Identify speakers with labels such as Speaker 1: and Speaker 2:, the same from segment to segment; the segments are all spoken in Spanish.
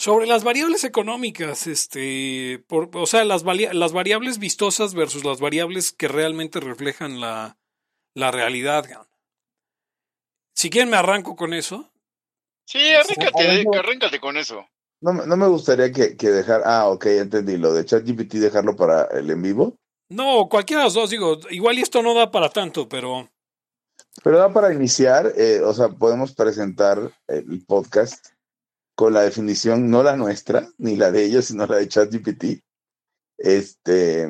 Speaker 1: Sobre las variables económicas, este, por, o sea, las, las variables vistosas versus las variables que realmente reflejan la, la realidad. Si quieren me arranco con eso.
Speaker 2: Sí, arráncate, arráncate con eso.
Speaker 3: No, no me gustaría que, que dejar, ah, ok, entendí, lo de ChatGPT dejarlo para el en vivo.
Speaker 1: No, cualquiera de los dos, digo, igual esto no da para tanto, pero...
Speaker 3: Pero da para iniciar, eh, o sea, podemos presentar el podcast con la definición, no la nuestra, ni la de ellos, sino la de ChatGPT. Este,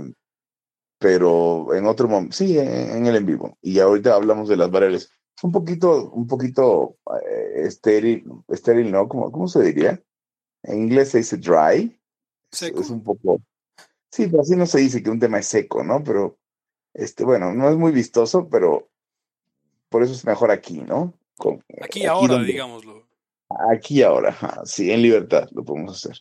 Speaker 3: pero en otro momento, sí, en, el en vivo. Y ahorita hablamos de las variables. Es un poquito, un poquito eh, estéril, estéril, ¿no? ¿Cómo, ¿Cómo se diría? En inglés se dice dry. Es un poco. Sí, pero así no se dice que un tema es seco, ¿no? Pero, este, bueno, no es muy vistoso, pero por eso es mejor aquí, ¿no?
Speaker 1: aquí, ahora, digámoslo.
Speaker 3: Aquí ahora, sí, en libertad lo podemos hacer.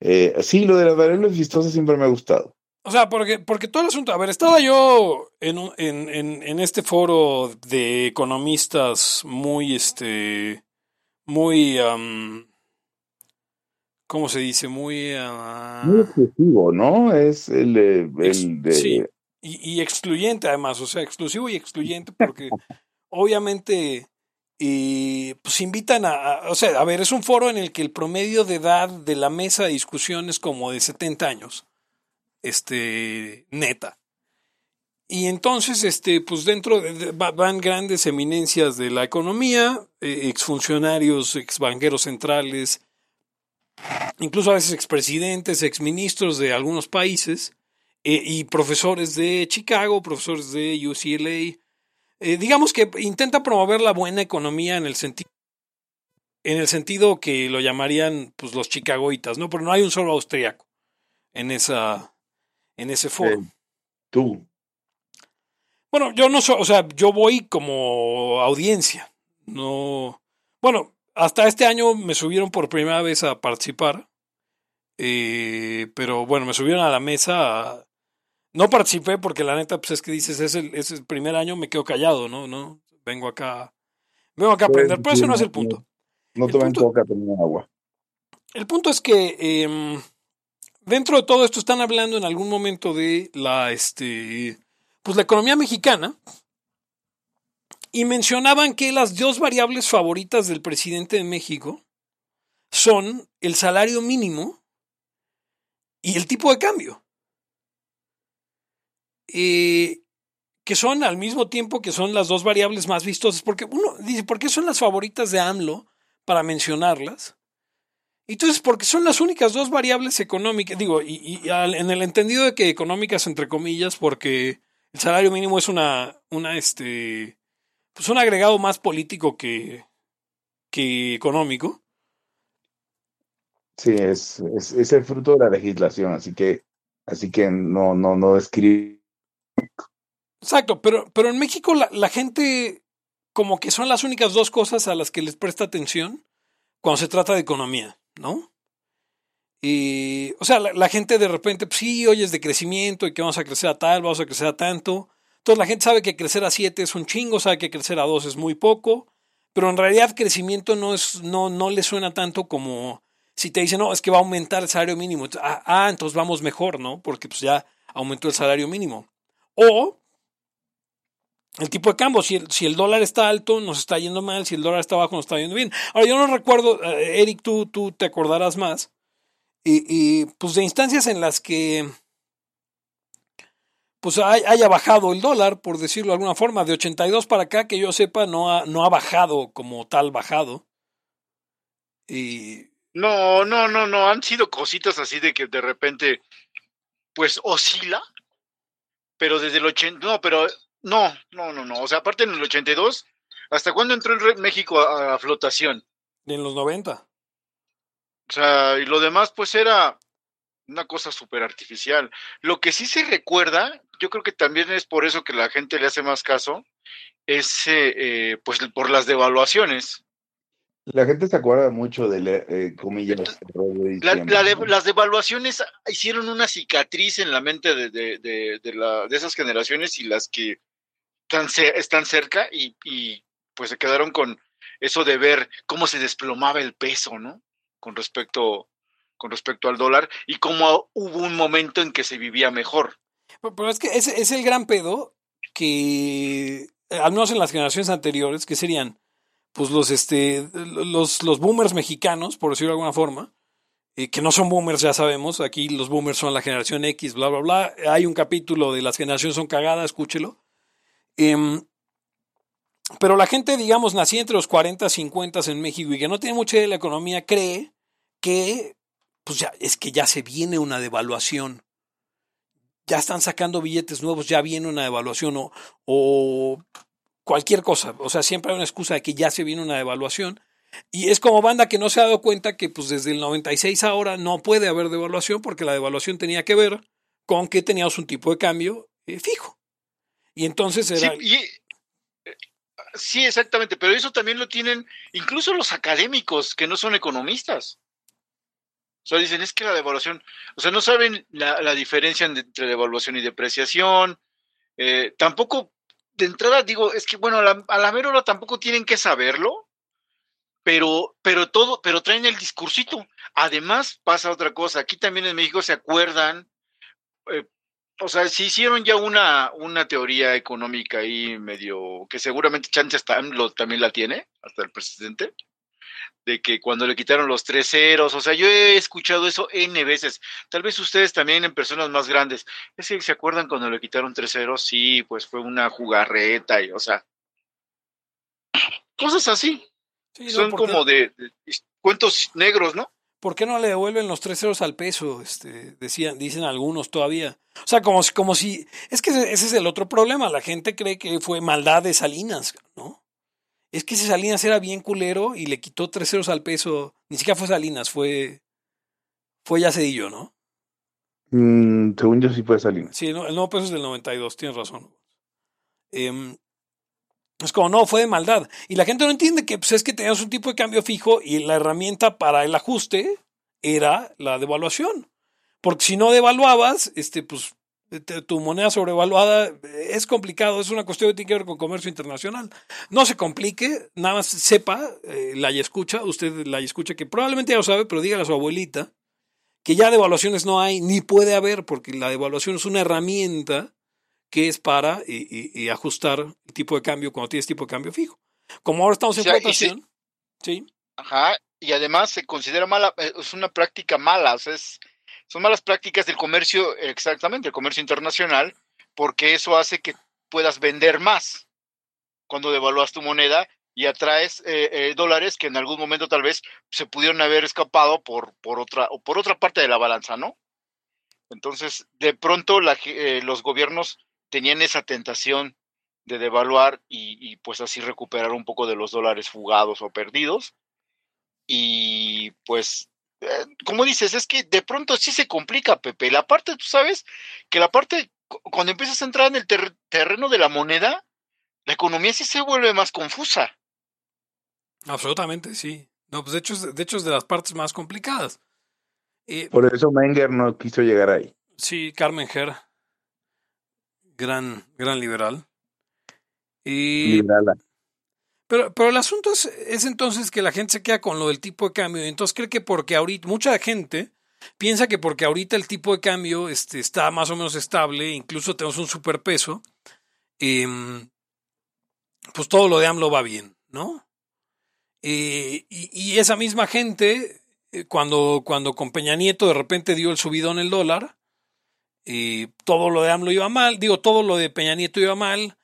Speaker 3: Eh, sí, lo de las variables vistosas siempre me ha gustado.
Speaker 1: O sea, porque, porque todo el asunto, a ver, estaba yo en, en, en, en este foro de economistas muy, este, muy, ¿cómo se dice? Muy...
Speaker 3: Uh, muy exclusivo, ¿no? Es el, el de...
Speaker 1: Sí, y, y, excluyente además, o sea, exclusivo y excluyente porque obviamente y pues invitan a, o sea, a ver, es un foro en el que el promedio de edad de la mesa de discusión es como de 70 años, este, neta. Y entonces, este, pues dentro de, van grandes eminencias de la economía, eh, exfuncionarios, exbanqueros centrales, incluso a veces expresidentes, exministros de algunos países, eh, y profesores de Chicago, profesores de UCLA, eh, digamos que intenta promover la buena economía en el sentido en el sentido que lo llamarían pues los chicagoitas, ¿no? Pero no hay un solo austriaco en esa en ese foro.
Speaker 3: tú.
Speaker 1: Bueno, yo no soy, o sea, yo voy como audiencia. No, bueno, hasta este año me subieron por primera vez a participar, eh, pero bueno, me subieron a la mesa. No participé porque la neta, pues es que dices, es el, es el primer año, me quedo callado, ¿no? no Vengo acá, vengo acá a aprender, pero ese no es el punto.
Speaker 3: No, tomen coca, tomen agua.
Speaker 1: El punto es que em, dentro de todo esto están hablando en algún momento de la, este, pues la economía mexicana, y mencionaban que las dos variables favoritas del presidente de México son el salario mínimo y el tipo de cambio. Eh, que son al mismo tiempo que son las dos variables más vistosas, porque uno dice, ¿por qué son las favoritas de AMLO para mencionarlas? Entonces, porque son las únicas dos variables económicas, digo, y, en el entendido de que económicas entre comillas, porque el salario mínimo es una, una, este, pues un agregado más político que, que económico.
Speaker 3: Sí, es, es, el fruto de la legislación, así que, así que no, no, no escribe.
Speaker 1: Exacto, pero, pero en México la, la gente como que son las únicas dos cosas a las que les presta atención cuando se trata de economía, ¿no? Y, o sea, la, gente de repente, pues sí, oyes de crecimiento y que vamos a crecer a tal, vamos a crecer a tanto, entonces la gente sabe que crecer a 7 es un chingo, sabe que crecer a 2 es muy poco, pero en realidad crecimiento no, es, no, no le suena tanto como si te dicen, no, es que va a aumentar el salario mínimo. Ah, ah, entonces vamos mejor, ¿no? Porque pues ya aumentó el salario mínimo. O el tipo de cambio, si el, si el dólar está alto, nos está yendo mal, si el dólar está bajo, nos está yendo bien. Ahora, yo no recuerdo, eh, Eric, tú, tú te acordarás más, y, y pues de instancias en las que pues haya bajado el dólar, por decirlo de alguna forma, de 82 para acá, que yo sepa, no ha, no ha bajado como tal bajado. Y...
Speaker 2: No, no, no, no, han sido cositas así de que de repente, pues oscila, pero desde el 80, no, pero no, no, no, no, o sea, aparte en el 82, ¿hasta cuándo entró en México a, a flotación?
Speaker 1: En los 90. O
Speaker 2: sea, y lo demás pues era una cosa súper artificial. Lo que sí se recuerda, yo creo que también es por eso que la gente le hace más caso, es eh, eh, pues por las devaluaciones.
Speaker 3: La gente se acuerda mucho de, eh, comillas,
Speaker 2: las devaluaciones hicieron una cicatriz en la mente de, de, de, la, de esas generaciones y las que están, están cerca y, y pues se quedaron con eso de ver cómo se desplomaba el peso, ¿no? con respecto, con respecto al dólar y cómo hubo un momento en que se vivía mejor.
Speaker 1: Pero, es que ese es el gran pedo que, al menos en las generaciones anteriores, que serían pues los, este, los, los boomers mexicanos, por decirlo de alguna forma, eh, que no son boomers, ya sabemos, aquí los boomers son la generación X, bla, bla, bla. Hay un capítulo de las generaciones son cagadas, escúchelo. Em, pero la gente, digamos, nacida entre los 40 y 50 en México y que no tiene mucha idea de la economía, cree que, pues ya, es que ya se viene una devaluación. Ya están sacando billetes nuevos, ya viene una devaluación o, o cualquier cosa. O sea, siempre hay una excusa de que ya se viene una devaluación. Y es como banda que no se ha dado cuenta que pues desde el 96 ahora no puede haber devaluación porque la devaluación tenía que ver con que teníamos un tipo de cambio eh, fijo. Y entonces era...
Speaker 2: Sí, sí, exactamente, pero eso también lo tienen incluso los académicos que no son economistas. O sea, dicen, es que la devaluación, o sea, no saben la, diferencia entre devaluación y depreciación. Eh, tampoco, de entrada digo, es que, bueno, a la, a la mera hora tampoco tienen que saberlo, pero, pero todo, pero traen el discursito. Además, pasa otra cosa. Aquí también en México se acuerdan, eh, o sea, si hicieron ya una, una teoría económica ahí medio, que seguramente Chance también la tiene, hasta el presidente, de que cuando le quitaron los tres ceros, o sea, yo he escuchado eso N veces. Tal vez ustedes también en personas más grandes. Es que se acuerdan cuando le quitaron tres ceros, sí, pues fue una jugarreta y, o sea, cosas así. Son como de, cuentos negros, ¿no?
Speaker 1: ¿Por qué no le devuelven los tres ceros al peso? Este, decían, dicen algunos todavía. O sea, como, como si. Es que ese, es el otro problema. La gente cree que fue maldad de Salinas, ¿no? Es que ese Salinas era bien culero y le quitó tres ceros al peso. Ni siquiera fue Salinas, fue. Fue ya Cedillo, ¿no?
Speaker 3: Mm, según yo sí fue Salinas.
Speaker 1: Sí, el nuevo peso es del 92, tienes razón. Eh, es como, no, fue de maldad. Y la gente no entiende que pues, es que tenías un tipo de cambio fijo y la herramienta para el ajuste era la devaluación. Porque si no devaluabas, este, pues tu moneda sobrevaluada es complicado, es una cuestión que tiene que ver con comercio internacional. No se complique, nada más sepa, eh, la escucha, usted la escucha, que probablemente ya lo sabe, pero dígale a su abuelita que ya devaluaciones no hay, ni puede haber, porque la devaluación es una herramienta que es para y, ajustar el tipo de cambio cuando tienes tipo de cambio fijo. Como ahora estamos en flotación, sí.
Speaker 2: Ajá, y además se considera mala, eh, es una práctica mala, es, son malas prácticas del comercio, exactamente, el comercio internacional, porque eso hace que puedas vender más cuando devalúas tu moneda y atraes eh, eh, dólares que en algún momento tal vez se pudieron haber escapado por, por, otra, o por otra parte de la balanza, ¿no? Entonces, de pronto la, los gobiernos tenían esa tentación de devaluar y, pues así recuperar un poco de los dólares fugados o perdidos. Y pues, eh, como dices, es que de pronto sí se complica, Pepe. La parte, tú sabes, que la parte, cuando empiezas a entrar en el terreno de la moneda, la economía sí se vuelve más confusa.
Speaker 1: Absolutamente, sí. No, pues de hecho, de hecho es de las partes más complicadas.
Speaker 3: Eh, Por eso Menger no quiso llegar ahí.
Speaker 1: Sí, Carmen Ger gran, gran liberal. Y, Pero, pero el asunto es, es, entonces que la gente se queda con lo del tipo de cambio. Y entonces cree que porque ahorita, mucha gente piensa que porque ahorita el tipo de cambio este, está más o menos estable, incluso tenemos un superpeso, em, pues todo lo de AMLO va bien, ¿no? Eh, y, y, esa misma gente, eh, cuando, cuando con Peña Nieto de repente dio el subidón el dólar, y todo lo de AMLO iba mal, digo, todo lo de Peña Nieto iba mal,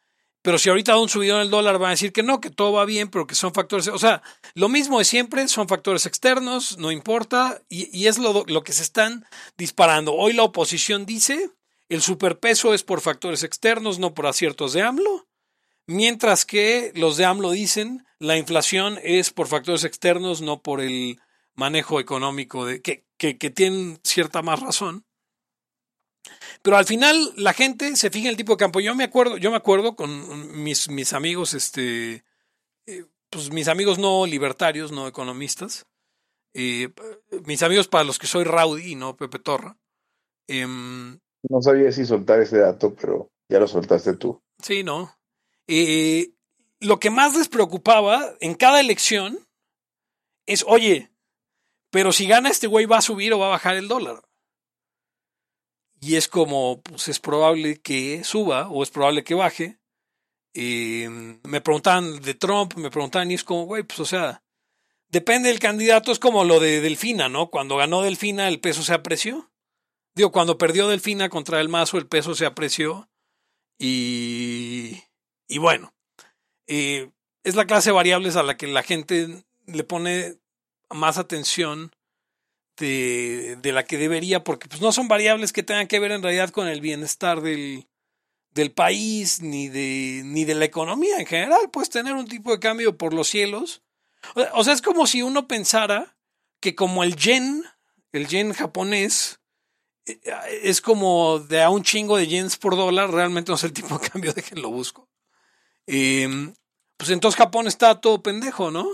Speaker 1: pero si ahorita da un subido en el dólar van a decir que no, que todo va bien, pero que son factores, o sea, lo mismo de siempre, son factores externos, no importa, y, y es lo, lo, que se están disparando. Hoy la oposición dice, el superpeso es por factores externos, no por aciertos de AMLO, mientras que los de AMLO dicen, la inflación es por factores externos, no por el manejo económico, de, que, que, que tienen cierta más razón. Pero al final la gente se fija en el tipo de campo. Yo me acuerdo, yo me acuerdo con mis, mis amigos, este, eh, pues mis amigos no libertarios, no economistas, eh, mis amigos para los que soy Rowdy y no Pepe Torra. Em,
Speaker 3: no sabía si soltar ese dato, pero ya lo soltaste tú.
Speaker 1: Sí, no. Eh, lo que más les preocupaba en cada elección es, oye, Pero si gana este güey va a subir o va a bajar el dólar. Y es como, pues es probable que suba o es probable que baje. me preguntaban de Trump, me preguntaban y es como, güey, pues o sea, depende del candidato, es como lo de Delfina, ¿no? Cuando ganó Delfina el peso se apreció. Digo, cuando perdió Delfina contra el Mazo el peso se apreció. Y, y bueno, eh, es la clase de variables a la que la gente le pone más atención de, de, la que debería, porque pues, no son variables que tengan que ver en realidad con el bienestar del, del país ni de, ni de la economía en general. Puedes tener un tipo de cambio por los cielos. O sea, es como si uno pensara que como el yen, el yen japonés, eh, es como de a un chingo de yens por dólar, realmente no es el tipo de cambio, de que lo busco. Em, pues entonces Japón está todo pendejo, ¿no?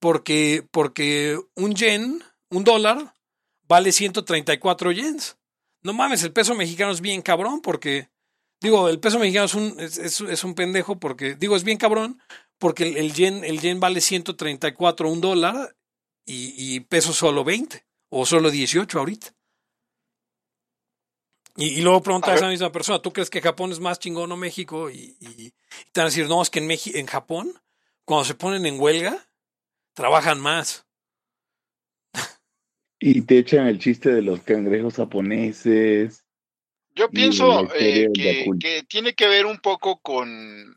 Speaker 1: Porque, porque un yen, un dólar, vale 134 yens. No mames, el peso mexicano es bien cabrón porque, digo, el peso mexicano es un, es, un pendejo porque, digo, es bien cabrón porque el, yen, el yen vale 134 un dólar y, y peso solo 20 o solo 18 ahorita. Y, luego pregunta a, esa misma persona, ¿tú crees que Japón es más chingón o México? Y, y, te van a decir, no, es que en, en Japón, cuando se ponen en huelga, trabajan más.
Speaker 3: Y te echan el chiste de los cangrejos japoneses.
Speaker 2: Yo pienso eh, que, tiene que ver un poco con...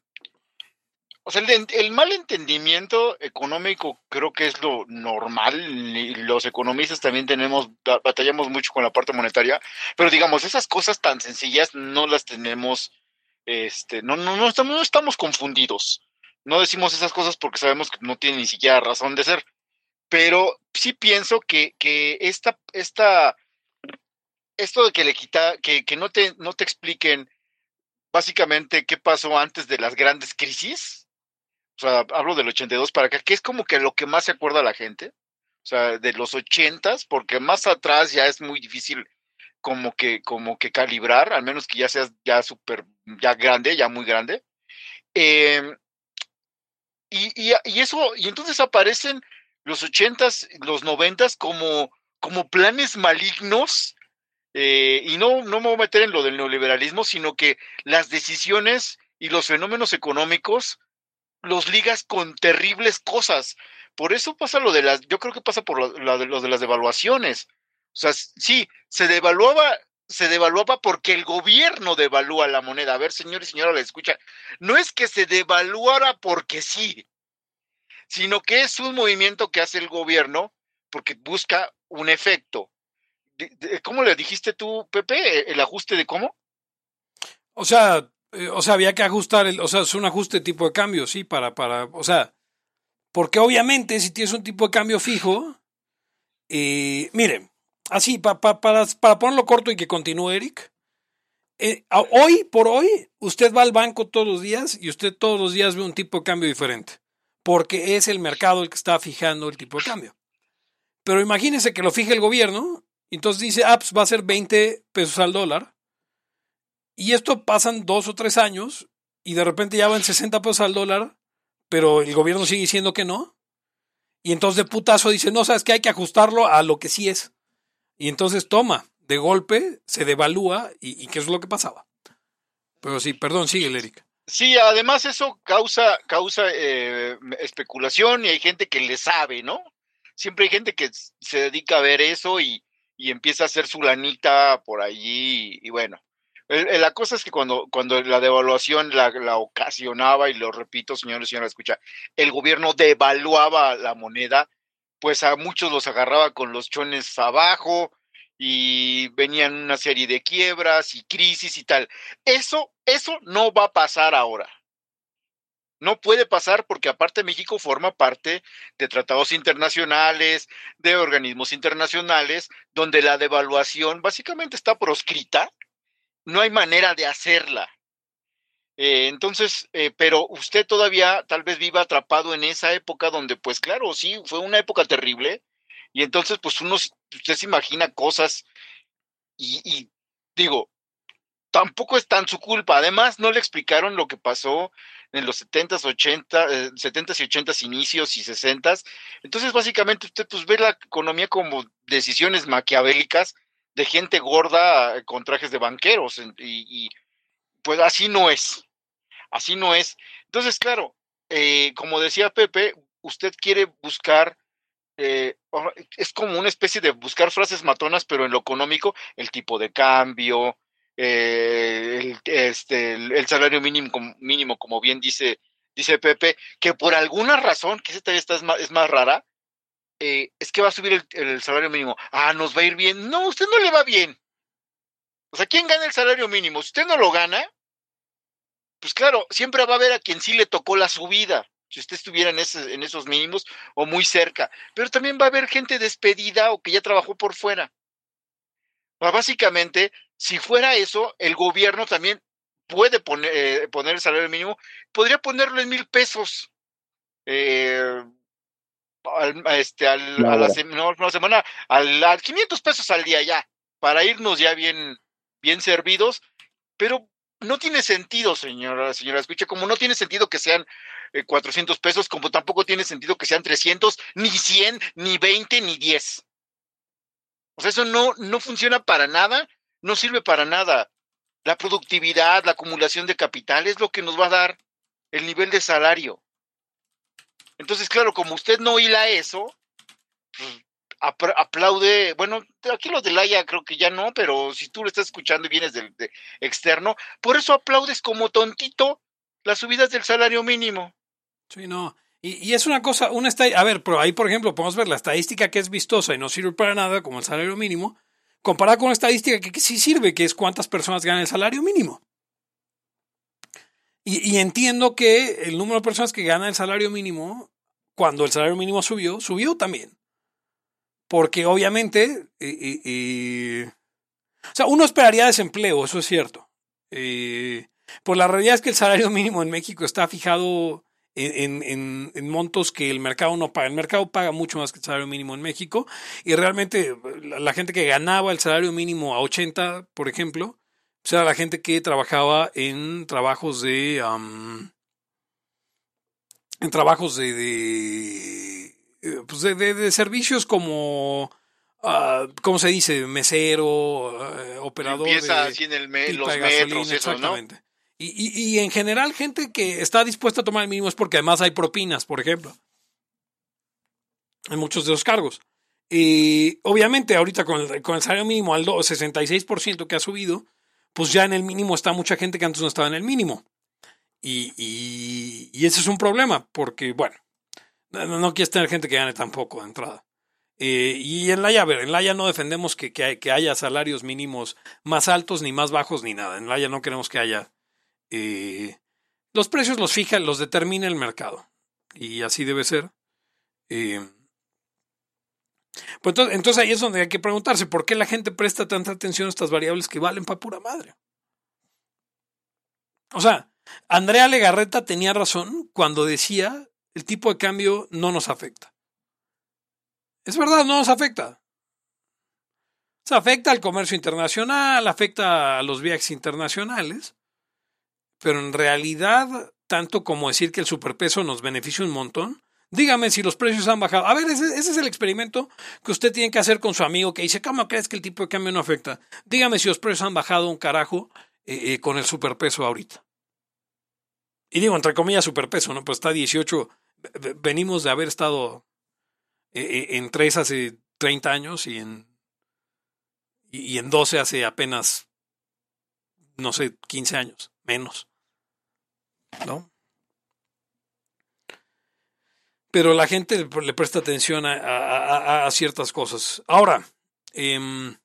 Speaker 2: O sea, el, el, mal entendimiento económico creo que es lo normal. Y los economistas también tenemos, batallamos mucho con la parte monetaria. Pero digamos, esas cosas tan sencillas no las tenemos, este, no, no, no, estamos, no estamos confundidos. No decimos esas cosas porque sabemos que no tienen ni siquiera razón de ser pero sí pienso que, que esta, esta, esto de que le quita, que, que no, te, no te expliquen básicamente qué pasó antes de las grandes crisis, o sea, hablo del 82 para acá, que es como que lo que más se acuerda la gente, o sea, de los 80 porque más atrás ya es muy difícil como que, como que calibrar, al menos que ya seas ya súper, ya grande, ya muy grande. Em, y, y, eso, y entonces aparecen los ochentas, los noventas como, como planes malignos, eh, y no, no me voy a meter en lo del neoliberalismo, sino que las decisiones y los fenómenos económicos los ligas con terribles cosas. Por eso pasa lo de las, yo creo que pasa por lo, de, lo de las devaluaciones. O sea, sí, se devaluaba, se devaluaba porque el gobierno devalúa la moneda. A ver, señor y señora, la escucha. No es que se devaluara porque sí sino que es un movimiento que hace el gobierno porque busca un efecto. ¿Cómo le dijiste tú, Pepe? ¿El ajuste de cómo?
Speaker 1: O sea, eh, o sea, había que ajustar, el, o sea, es un ajuste tipo de cambio, sí, para, para, o sea, porque obviamente si tienes un tipo de cambio fijo, eh, miren, así, para, para, para ponerlo corto y que continúe Eric, eh, hoy por hoy, usted va al banco todos los días y usted todos los días ve un tipo de cambio diferente porque es el mercado el que está fijando el tipo de cambio. Pero imagínense que lo fije el gobierno, entonces dice, ah, pues va a ser 20 pesos al dólar, y esto pasan dos o tres años, y de repente ya van 60 pesos al dólar, pero el gobierno sigue diciendo que no, y entonces de putazo dice, no, sabes que hay que ajustarlo a lo que sí es. Y entonces toma, de golpe se devalúa, y, y qué es lo que pasaba. Pero sí, perdón, sigue, Erika.
Speaker 2: Sí, además eso causa, causa eh, especulación y hay gente que le sabe, ¿no? Siempre hay gente que se dedica a ver eso y, y empieza a hacer su lanita por allí y, bueno. la cosa es que cuando, cuando la devaluación la, la, ocasionaba, y lo repito, señores y señoras, escucha, el gobierno devaluaba la moneda, pues a muchos los agarraba con los chones abajo, y venían una serie de quiebras y crisis y tal. Eso, eso no va a pasar ahora. No puede pasar porque aparte México forma parte de tratados internacionales, de organismos internacionales, donde la devaluación básicamente está proscrita. No hay manera de hacerla. Eh, entonces, eh, pero usted todavía tal vez viva atrapado en esa época donde, pues claro, sí, fue una época terrible, y entonces, pues uno, usted se imagina cosas y, digo, tampoco es tan su culpa. Además, no le explicaron lo que pasó en los 70s, 80, 70s y 80s inicios y 60s. Entonces, básicamente, usted pues ve la economía como decisiones maquiavélicas de gente gorda eh, con trajes de banqueros y, pues así no es. Así no es. Entonces, claro, eh, como decía Pepe, usted quiere buscar eh, es como una especie de buscar frases matonas, pero en lo económico, el tipo de cambio, eh, el, este, el, salario mínimo, mínimo, como bien dice, dice Pepe, que por alguna razón, que esta está es más, es más rara, eh, es que va a subir el, salario mínimo. Ah, nos va a ir bien. No, usted no le va bien. O sea, ¿quién gana el salario mínimo? Si usted no lo gana, pues claro, siempre va a haber a quien sí le tocó la subida si usted estuviera en, en esos mínimos o muy cerca. Pero también va a haber gente despedida o que ya trabajó por fuera. básicamente, si fuera eso, el gobierno también puede poner, eh, poner el salario mínimo, podría ponerlo en mil pesos. Eh, al, este, al, a la, semana, al, a 500 pesos al día ya, para irnos ya bien, bien servidos, pero no tiene sentido, señora, señora, escucha, como no tiene sentido que sean 400 eh, pesos, como tampoco tiene sentido que sean 300, ni 100, ni 20, ni 10. O sea, eso no, no funciona para nada no sirve para nada. La productividad, la acumulación de capital es lo que nos va a dar el nivel de salario. Entonces, claro, como usted no hila eso, pues, aplaude, bueno, aquí los de Laia creo que ya no, pero si tú lo estás escuchando y vienes del externo, por eso aplaudes como tontito las subidas del salario mínimo.
Speaker 1: Sí, no. Y, y es una cosa, una a ver, pero ahí, por ejemplo, podemos ver la estadística que es vistosa y no sirve para nada, como el salario mínimo, comparada con una estadística que, sí sirve, que es cuántas personas ganan el salario mínimo. Y, entiendo que el número de personas que ganan el salario mínimo, cuando el salario mínimo subió, subió también. Porque obviamente, o sea, uno esperaría desempleo, eso es cierto. Eh, pues la realidad es que el salario mínimo en México está fijado en, en, en, montos que el mercado no paga. El mercado paga mucho más que el salario mínimo en México y realmente la, gente que ganaba el salario mínimo a 80, por ejemplo, pues era la gente que trabajaba en trabajos de... en trabajos de... eh, pues de, servicios como... Uh, ¿Cómo se dice? Mesero, uh, operador.
Speaker 2: Empieza así en el los metros, eso, ¿no?
Speaker 1: Y, en general, gente que está dispuesta a tomar el mínimo es porque además hay propinas, por ejemplo. En muchos de los cargos. Y obviamente, ahorita con el, con el salario mínimo al 66% que ha subido, pues ya en el mínimo está mucha gente que antes no estaba en el mínimo. Y, y, ese es un problema, porque, bueno, no, no quieres tener gente que gane tampoco de entrada. Eh, y en la ver, en Laia no defendemos que, que, que, haya salarios mínimos más altos, ni más bajos, ni nada. En Laia no queremos que haya eh, los precios los fija, los determina el mercado. Y así debe ser. Eh, pues entonces, entonces, ahí es donde hay que preguntarse por qué la gente presta tanta atención a estas variables que valen para pura madre. O sea, Andrea Legarreta tenía razón cuando decía el tipo de cambio no nos afecta. Es verdad, no nos afecta. Se afecta al comercio internacional, afecta a los viajes internacionales, pero en realidad, tanto como decir que el superpeso nos beneficia un montón, dígame si los precios han bajado. A ver, ese, es el experimento que usted tiene que hacer con su amigo que dice, ¿cómo crees que el tipo de cambio no afecta? Dígame si los precios han bajado un carajo eh, eh, con el superpeso ahorita. Y digo, entre comillas, superpeso, ¿no? Pues está 18. Venimos de haber estado en 3 hace 30 años y en, y en 12 hace apenas, no sé, 15 años, menos. ¿no? Pero la gente le presta atención a, ciertas cosas. Ahora, eh,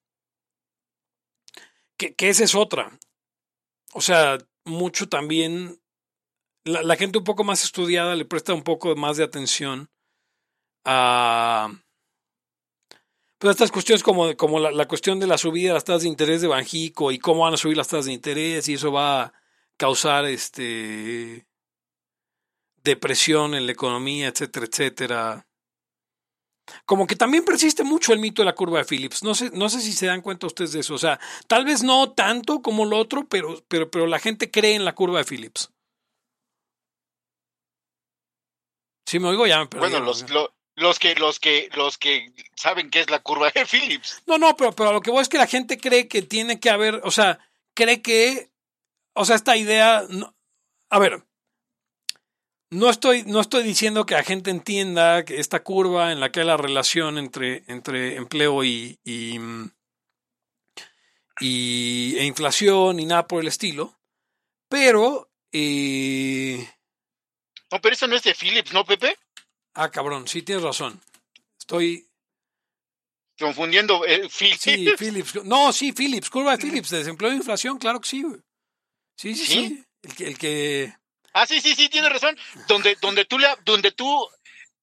Speaker 1: que, esa es otra. O sea, mucho también, la, gente un poco más estudiada le presta un poco más de atención a pues estas cuestiones como, como la, cuestión de la subida de las tasas de interés de Banjico y cómo van a subir las tasas de interés y eso va a causar este depresión en la economía, etcétera, etcétera. como que también persiste mucho el mito de la curva de Phillips. No sé, no sé si se dan cuenta ustedes de eso. O sea, tal vez no tanto como lo otro, pero, pero, pero la gente cree en la curva de Phillips. Sí, me oigo, ya me perdí.
Speaker 2: Bueno, los, los que, los que, los que saben qué es la curva de Phillips.
Speaker 1: No, no, pero, pero lo que voy es que la gente cree que tiene que haber, o sea, cree que, o sea, esta idea, a ver, no estoy, no estoy diciendo que la gente entienda que esta curva en la que hay la relación entre, entre empleo y, y, y, e inflación y nada por el estilo, pero... Eh,
Speaker 2: no, pero eso no es de Phillips, ¿no, Pepe?
Speaker 1: Ah, cabrón, sí tienes razón. Estoy
Speaker 2: confundiendo eh, Philips.
Speaker 1: Sí, Philips. No, sí, Philips, curva de Philips, de desempleo e inflación, claro que sí. Sí, sí, sí. El, que, el que.
Speaker 2: Ah, sí, sí, sí, tienes razón. Donde, donde tú le, donde tú.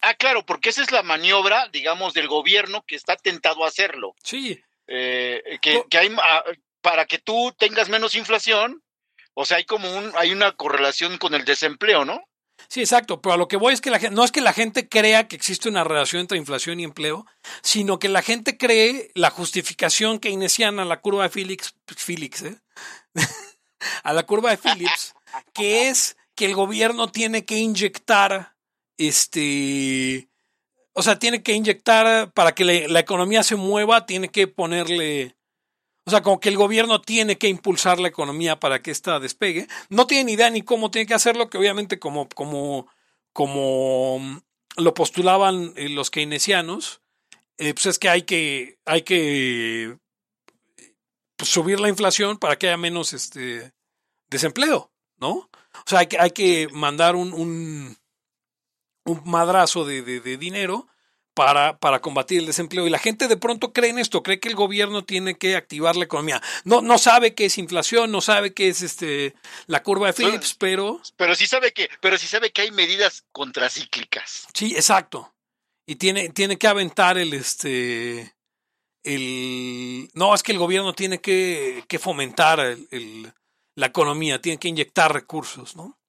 Speaker 2: Ah, claro, porque esa es la maniobra, digamos, del gobierno que está tentado a hacerlo.
Speaker 1: Sí.
Speaker 2: Eh, que, que, hay ah, para que tú tengas menos inflación, o sea, hay como un, hay una correlación con el desempleo, ¿no?
Speaker 1: Sí, exacto, pero a lo que voy es que la gente, no es que la gente crea que existe una relación entre inflación y empleo, sino que la gente cree la justificación keynesiana a la curva de Phillips, ¿eh? a la curva de Phillips, que es que el gobierno tiene que inyectar, este, o sea, tiene que inyectar para que la economía se mueva, tiene que ponerle o sea, como que el gobierno tiene que impulsar la economía para que ésta despegue. No tiene ni idea ni cómo tiene que hacerlo, que obviamente como, como, como mm, lo postulaban eh, los keynesianos, eh, pues es que hay que, hay que pues, subir la inflación para que haya menos este, desempleo, ¿no? O sea, hay que, hay que mandar un, un, un madrazo de, de, de dinero para, para combatir el desempleo. Y la gente de pronto cree en esto, cree que el gobierno tiene que activar la economía. No, no sabe qué es inflación, no sabe qué es este la curva de Phillips, pero.
Speaker 2: Pero sí sabe que, pero sí sabe que hay medidas contracíclicas.
Speaker 1: Sí, exacto. Y tiene, tiene que aventar el este. El, no, es que el gobierno tiene que, que fomentar el, la economía, tiene que inyectar recursos, ¿no?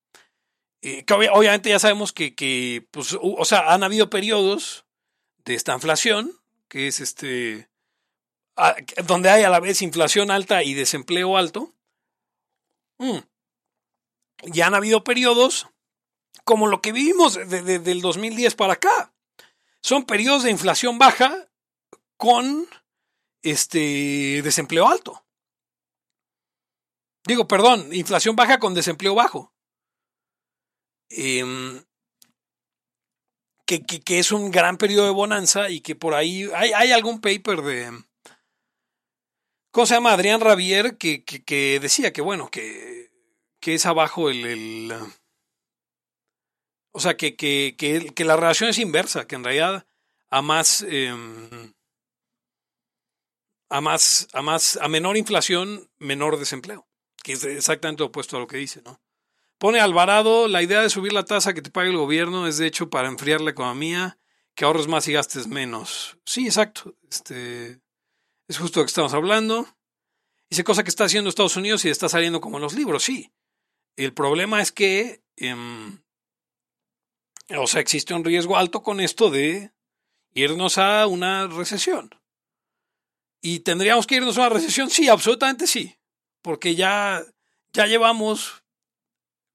Speaker 1: Eh, que obviamente ya sabemos que, que pues, o sea, han habido periodos de esta inflación, que es este, donde hay a la vez inflación alta y desempleo alto. Mm. Ya han habido periodos como lo que vivimos desde del 2010 para acá. Son periodos de inflación baja con este desempleo alto. Digo, perdón, inflación baja con desempleo bajo. Eh, que, que, es un gran periodo de bonanza y que por ahí hay, hay algún paper de... ¿Cómo se llama? Adrián Ravier, que, que, decía que, bueno, que, que es abajo el... el o sea, que, que, que, la relación es inversa, que en realidad a más... Em, a más, a más, a menor inflación, menor desempleo, que es exactamente opuesto a lo que dice, ¿no? Pone Alvarado, la idea de subir la tasa que te pague el gobierno es de hecho para enfriar la economía, que ahorres más y gastes menos. Sí, exacto. Este, es justo lo que estamos hablando. Dice cosa que está haciendo Estados Unidos y está saliendo como en los libros, sí. El problema es que, em, o sea, existe un riesgo alto con esto de irnos a una recesión. ¿Y tendríamos que irnos a una recesión? Sí, absolutamente sí. Porque ya, ya llevamos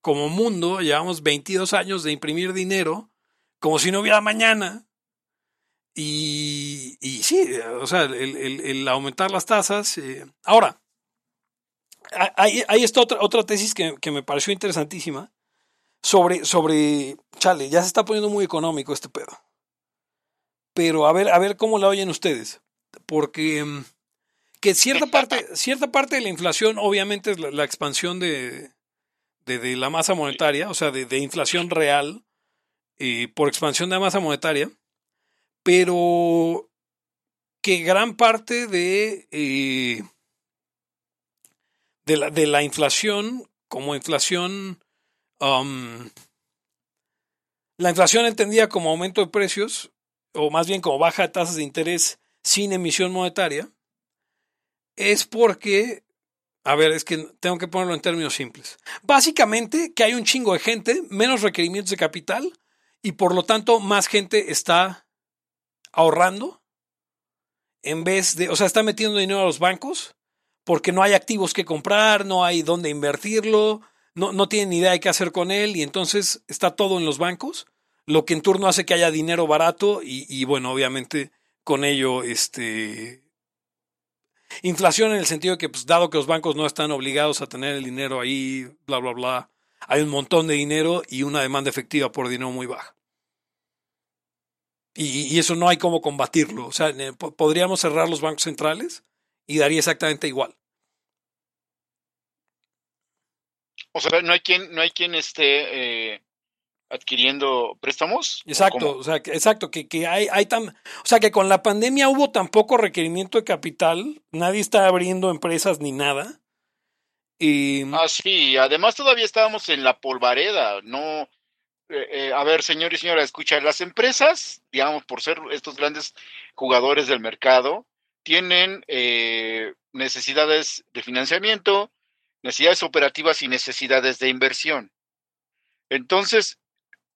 Speaker 1: como mundo llevamos 22 años de imprimir dinero como si no hubiera mañana. Y, y sí, o sea, el, aumentar las tasas. Eh, ahora, hay, hay esta otra, otra tesis que, que, me pareció interesantísima sobre, sobre, chale, ya se está poniendo muy económico este pedo. Pero a ver, a ver cómo la oyen ustedes. Porque mm, que cierta parte, cierta parte de la inflación obviamente es la expansión de, de, la masa monetaria, o sea, de, inflación real eh, por expansión de la masa monetaria, pero que gran parte de, eh, de, la, de, la, inflación, como inflación, um, la inflación entendida como aumento de precios, o más bien como baja de tasas de interés sin emisión monetaria, es porque a ver, es que tengo que ponerlo en términos simples. Básicamente que hay un chingo de gente, menos requerimientos de capital y por lo tanto más gente está ahorrando en vez de, o sea, está metiendo dinero a los bancos porque no hay activos que comprar, no hay dónde invertirlo, no, no tienen ni idea de qué hacer con él y entonces está todo en los bancos, lo que en turno hace que haya dinero barato y, y bueno, obviamente con ello, este, inflación en el sentido de que, pues, dado que los bancos no están obligados a tener el dinero ahí, bla, bla, bla, hay un montón de dinero y una demanda efectiva por dinero muy baja. Y, eso no hay cómo combatirlo. O sea, podríamos cerrar los bancos centrales y daría exactamente igual.
Speaker 2: O sea, no hay quien, no hay quien esté eh, adquiriendo préstamos.
Speaker 1: Exacto, o, sea, exacto, que, que hay, hay tan, o sea, que con la pandemia hubo tan poco requerimiento de capital, nadie está abriendo empresas ni nada. Y...
Speaker 2: Ah, sí, además todavía estábamos en la polvareda, no, eh, eh, a ver, señor y señora, escucha, las empresas, digamos, por ser estos grandes jugadores del mercado, tienen eh, necesidades de financiamiento, necesidades operativas y necesidades de inversión. Entonces,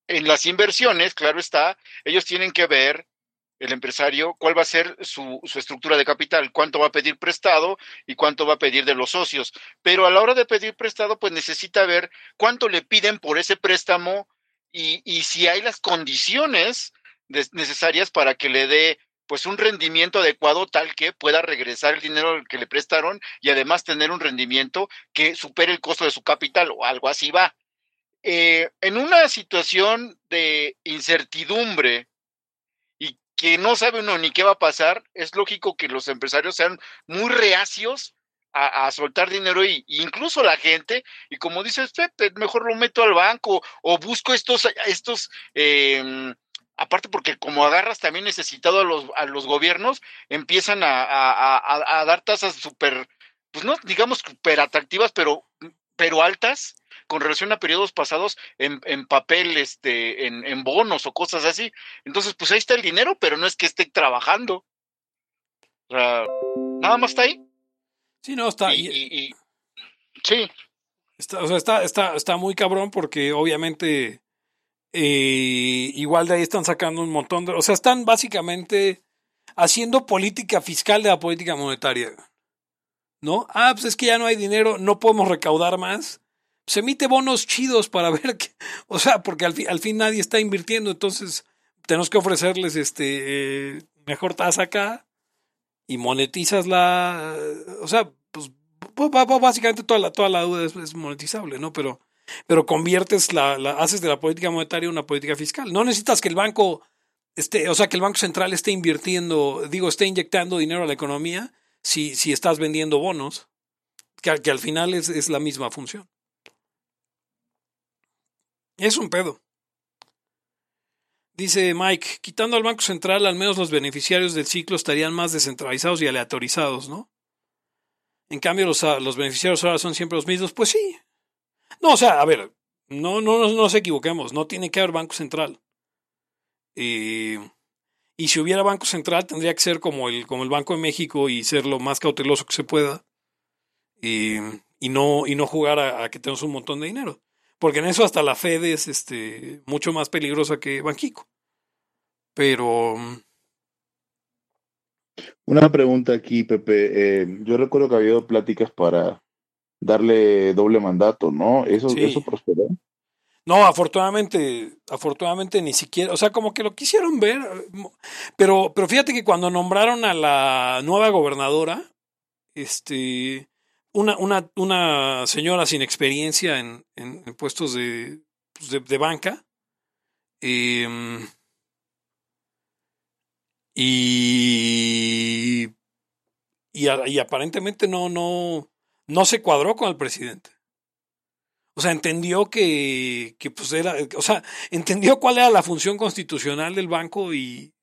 Speaker 2: en las inversiones, claro está, ellos tienen que ver el empresario cuál va a ser su, estructura de capital, cuánto va a pedir prestado y cuánto va a pedir de los socios. Pero a la hora de pedir prestado, pues necesita ver cuánto le piden por ese préstamo y, y si hay las condiciones necesarias para que le dé pues un rendimiento adecuado tal que pueda regresar el dinero que le prestaron y además tener un rendimiento que supere el costo de su capital o algo así va. Eh, en una situación de incertidumbre y que no sabe uno ni qué va a pasar, es lógico que los empresarios sean muy reacios a, soltar dinero y, incluso la gente, y como dice usted, mejor lo meto al banco o busco estos, estos eh, aparte porque como agarras también necesitado a los, a los gobiernos, empiezan a, a, a dar tasas súper, pues no digamos súper atractivas, pero, pero altas con relación a periodos pasados en, en papel, este, en, en, bonos o cosas así. Entonces, pues ahí está el dinero, pero no es que esté trabajando. O sea, nada más está ahí.
Speaker 1: Sí, no, está.
Speaker 2: Y, y, y sí.
Speaker 1: Está, o sea, está, está, está muy cabrón porque obviamente eh, igual de ahí están sacando un montón de... O sea, están básicamente haciendo política fiscal de la política monetaria. ¿No? Ah, pues es que ya no hay dinero, no podemos recaudar más. Se emite bonos chidos para ver que... O sea, porque al, fin, al fin nadie está invirtiendo, entonces tenemos que ofrecerles este eh, mejor tasa acá y monetizas la... O sea, pues básicamente toda la, toda la duda es, es monetizable, ¿no? Pero pero conviertes la, la, haces de la política monetaria una política fiscal. No necesitas que el banco esté, o sea, que el Banco Central esté invirtiendo, digo, esté inyectando dinero a la economía si, si estás vendiendo bonos, que, que al final es, es la misma función. Es un pedo. Dice Mike, quitando al Banco Central, al menos los beneficiarios del ciclo estarían más descentralizados y aleatorizados, ¿no? En cambio, los, los beneficiarios ahora son siempre los mismos. Pues sí, no, o sea, a ver, no, no, no nos equivoquemos, no tiene que haber Banco Central. Eh, y si hubiera Banco Central, tendría que ser como el, como el Banco de México y ser lo más cauteloso que se pueda. Eh, y, no, y no jugar a, a, que tenemos un montón de dinero. Porque en eso hasta la Fed es este, mucho más peligrosa que Banquico. Pero.
Speaker 3: Una pregunta aquí, Pepe. Eh, yo recuerdo que había pláticas para darle doble mandato, ¿no? Eso, sí. eso prosperó.
Speaker 1: No, afortunadamente, afortunadamente ni siquiera, o sea, como que lo quisieron ver, pero, pero fíjate que cuando nombraron a la nueva gobernadora, este, una, una, una señora sin experiencia en, en, puestos de, pues de, banca, eh, y, y, y aparentemente no, no, no se cuadró con el presidente. O sea, entendió que, que pues era, o sea, entendió cuál era la función constitucional del banco y,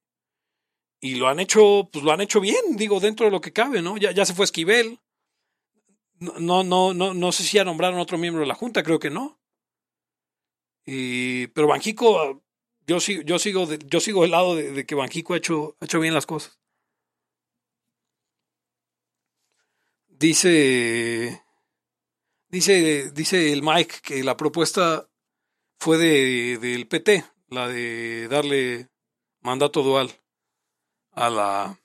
Speaker 1: y lo han hecho, pues lo han hecho bien, digo, dentro de lo que cabe, ¿no? Ya, ya se fue Esquivel. No, no, no, no sé si ya nombraron otro miembro de la Junta, creo que no. Y, pero Banjico, yo sigo, yo sigo, yo sigo del lado de, de que Banjico ha hecho, ha hecho bien las cosas. Dice, dice, dice el Mike que la propuesta fue de, del PT, la de darle mandato dual. a la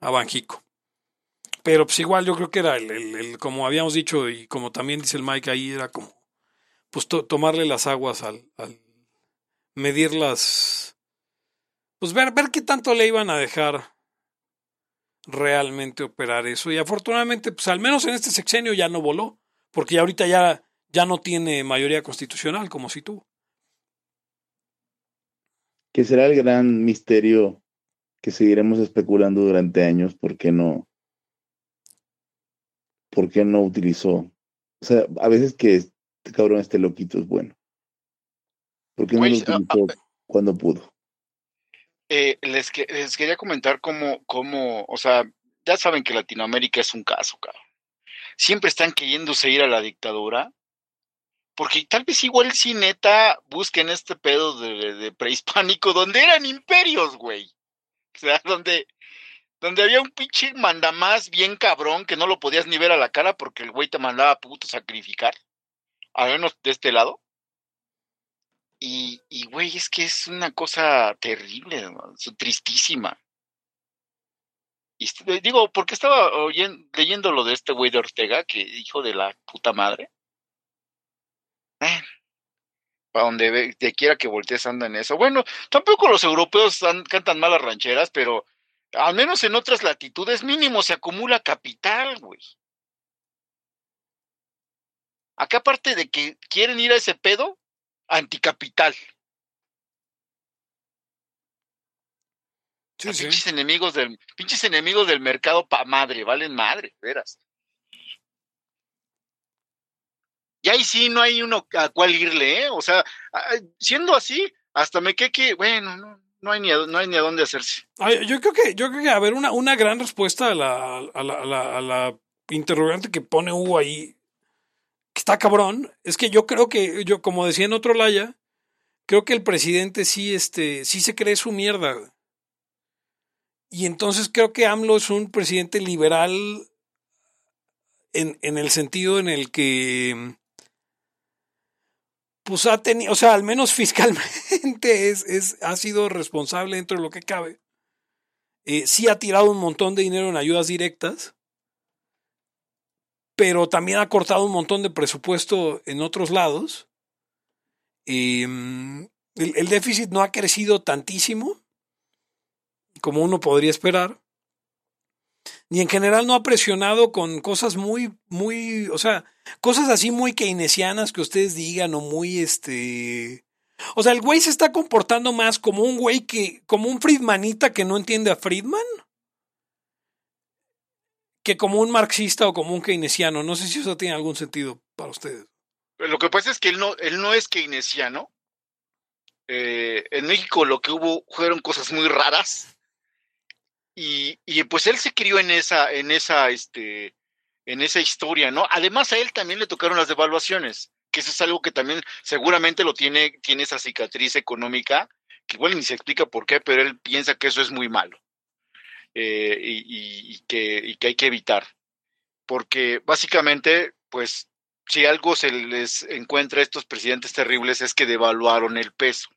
Speaker 1: a Banjico. Pero pues igual yo creo que era el, el, el, como habíamos dicho y como también dice el Mike ahí, era como pues to, tomarle las aguas al, al medir las pues ver, ver qué tanto le iban a dejar realmente operar eso. Y afortunadamente, pues al menos en este sexenio ya no voló, porque ya ahorita ya, ya no tiene mayoría constitucional como si tuvo.
Speaker 3: Que será el gran misterio que seguiremos especulando durante años, ¿por qué no? ¿Por qué no utilizó? O sea, a veces que este cabrón, este loquito es bueno. ¿Por qué no
Speaker 2: Pues,
Speaker 3: lo
Speaker 2: ah,
Speaker 3: utilizó cuando pudo?
Speaker 2: Eh, les, que- les quería comentar cómo, cómo, o sea, ya saben que Latinoamérica es un caso, cabrón. Siempre están queriéndose ir a la dictadura, porque tal vez igual si neta busquen este pedo de, de prehispánico, donde eran imperios, güey. O sea, donde, donde había un pinche mandamás bien cabrón que no lo podías ni ver a la cara porque el güey te mandaba a puto sacrificar, al menos de este lado. Y, y güey, es que es una cosa terrible, tristísima. Y eh, digo, porque estaba oyen- leyendo lo de este güey de Ortega, que hijo de la puta madre. Eh, para donde ve, te quiera que voltees anda en eso. Bueno, tampoco los europeos cantan malas rancheras, pero al menos en otras latitudes mínimo se acumula capital, güey. Acá aparte de que quieren ir a ese pedo, anticapital.
Speaker 1: Sí.
Speaker 2: Pinches enemigos del, pinches enemigos del mercado pa madre, valen madre, veras. Y ahí sí no hay uno a cuál irle, ¿eh? O sea, siendo así, hasta me quedé que, bueno, no, no hay ni a, no hay ni a dónde hacerse.
Speaker 1: Yo creo que, yo creo que, a ver, una, una gran respuesta a la, a la, a la, a la interrogante que pone Hugo ahí, que está cabrón, es que yo creo que, yo, como decía en otro laya, creo que el presidente sí, este, sí se cree su mierda. Y entonces creo que AMLO es un presidente liberal en, en el sentido en el que pues ha tenido, o sea, al menos fiscalmente es, es, ha sido responsable dentro de lo que cabe. Eh, sí ha tirado un montón de dinero en ayudas directas, pero también ha cortado un montón de presupuesto en otros lados. El, el déficit no ha crecido tantísimo como uno podría esperar. Ni en general no ha presionado con cosas muy, muy, o sea, cosas así muy keynesianas que ustedes digan o muy, este... O sea, el güey se está comportando más como un güey que, como un Friedmanita que no entiende a Friedman, que como un marxista o como un keynesiano. No sé si eso tiene algún sentido para ustedes.
Speaker 2: Lo que pasa es que él no, él no es keynesiano. Eh, en México lo que hubo fueron cosas muy raras. Y, y pues él se crió en esa, en esa, este, en esa historia, ¿no? Además a él también le tocaron las devaluaciones, que eso es algo que también seguramente lo tiene, tiene esa cicatriz económica, que igual ni se explica por qué, pero él piensa que eso es muy malo. Eh, y, y, que, y que hay que evitar. Porque básicamente, pues, si algo se les encuentra a estos presidentes terribles es que devaluaron el peso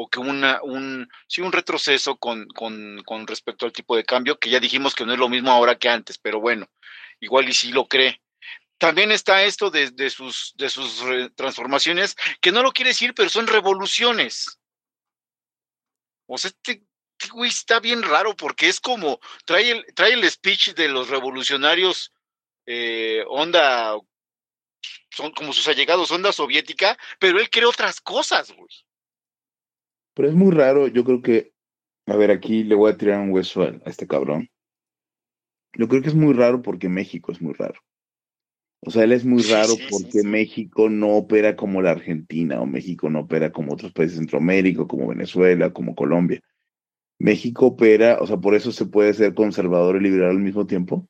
Speaker 2: o que una, un, sí, un retroceso con, con, con, respecto al tipo de cambio, que ya dijimos que no es lo mismo ahora que antes, pero bueno, igual y sí lo cree. También está esto de, de sus, de sus transformaciones, que no lo quiere decir, pero son revoluciones. O sea, este, este güey está bien raro porque es como, trae el, trae el speech de los revolucionarios, eh, onda, son como sus allegados, onda soviética, pero él cree otras cosas, güey.
Speaker 3: Pero es muy raro, yo creo que, a ver, aquí le voy a tirar un hueso a, a este cabrón. Yo creo que es muy raro porque México es muy raro. O sea, él es muy raro sí, sí, porque sí, México no opera como la Argentina o México no opera como otros países de Centroamérica, como Venezuela, como Colombia. México opera, o sea, por eso se puede ser conservador y liberal al mismo tiempo.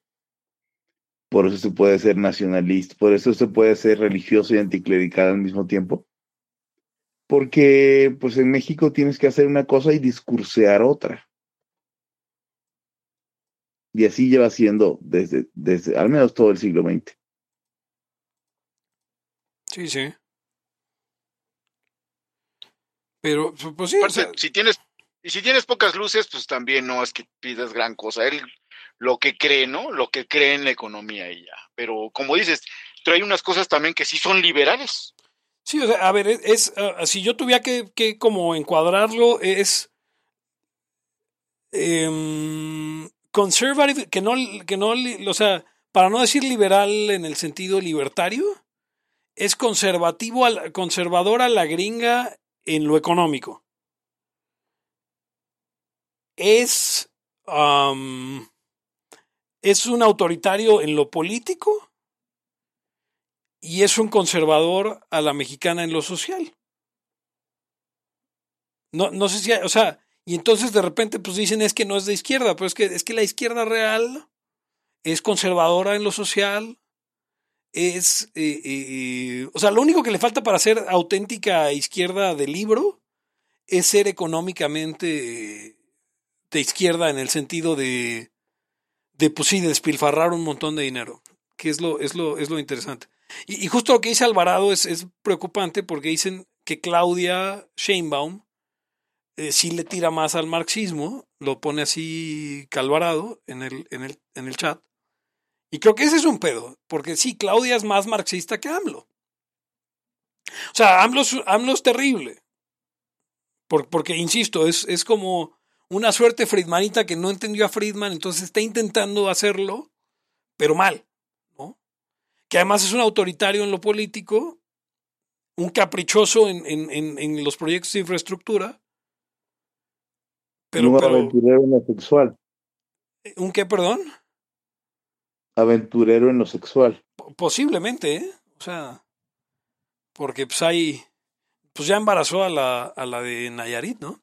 Speaker 3: Por eso se puede ser nacionalista, por eso se puede ser religioso y anticlerical al mismo tiempo porque pues en México tienes que hacer una cosa y discursear otra. Y así lleva siendo desde, desde al menos todo el siglo XX.
Speaker 1: Sí, sí. Pero, pues sí.
Speaker 2: Aparte, o sea, si tienes, Y si tienes pocas luces, pues también no es que pidas gran cosa. Él lo que cree, ¿no? Lo que cree en la economía y ya. Pero como dices, trae unas cosas también que sí son liberales.
Speaker 1: Sí, o sea, a ver, es, uh, si yo tuviera que, que, como encuadrarlo, es eh, conservative, que no, que no, o sea, para no decir liberal en el sentido libertario, es conservativo, conservador a la gringa en lo económico. Es, um, es un autoritario en lo político y es un conservador a la mexicana en lo social. No, no sé si, o sea, y entonces de repente pues dicen es que no es de izquierda, pero es que, es que la izquierda real es conservadora en lo social, es, eh, eh, o sea, lo único que le falta para ser auténtica izquierda de libro es ser económicamente de izquierda en el sentido de, de pues sí, de despilfarrar un montón de dinero, que es lo, es lo, es lo interesante. Y, justo lo que dice Alvarado es, preocupante porque dicen que Claudia Sheinbaum eh, sí le tira más al marxismo, lo pone así Calvarado en el, en el, en el chat. Y creo que ese es un pedo, porque sí, Claudia es más marxista que AMLO. O sea, AMLO, AMLO es terrible. Por, porque, insisto, es, es como una suerte friedmanita que no entendió a Friedman, entonces está intentando hacerlo, pero mal. Que además es un autoritario en lo político, un caprichoso en, en, en, en los proyectos de infraestructura.
Speaker 3: Pero, un pero, aventurero en lo sexual.
Speaker 1: ¿Un qué, perdón?
Speaker 3: aventurero en lo sexual.
Speaker 1: Posiblemente, ¿eh? O sea, porque pues hay, pues ya embarazó a la, a la de Nayarit, ¿no?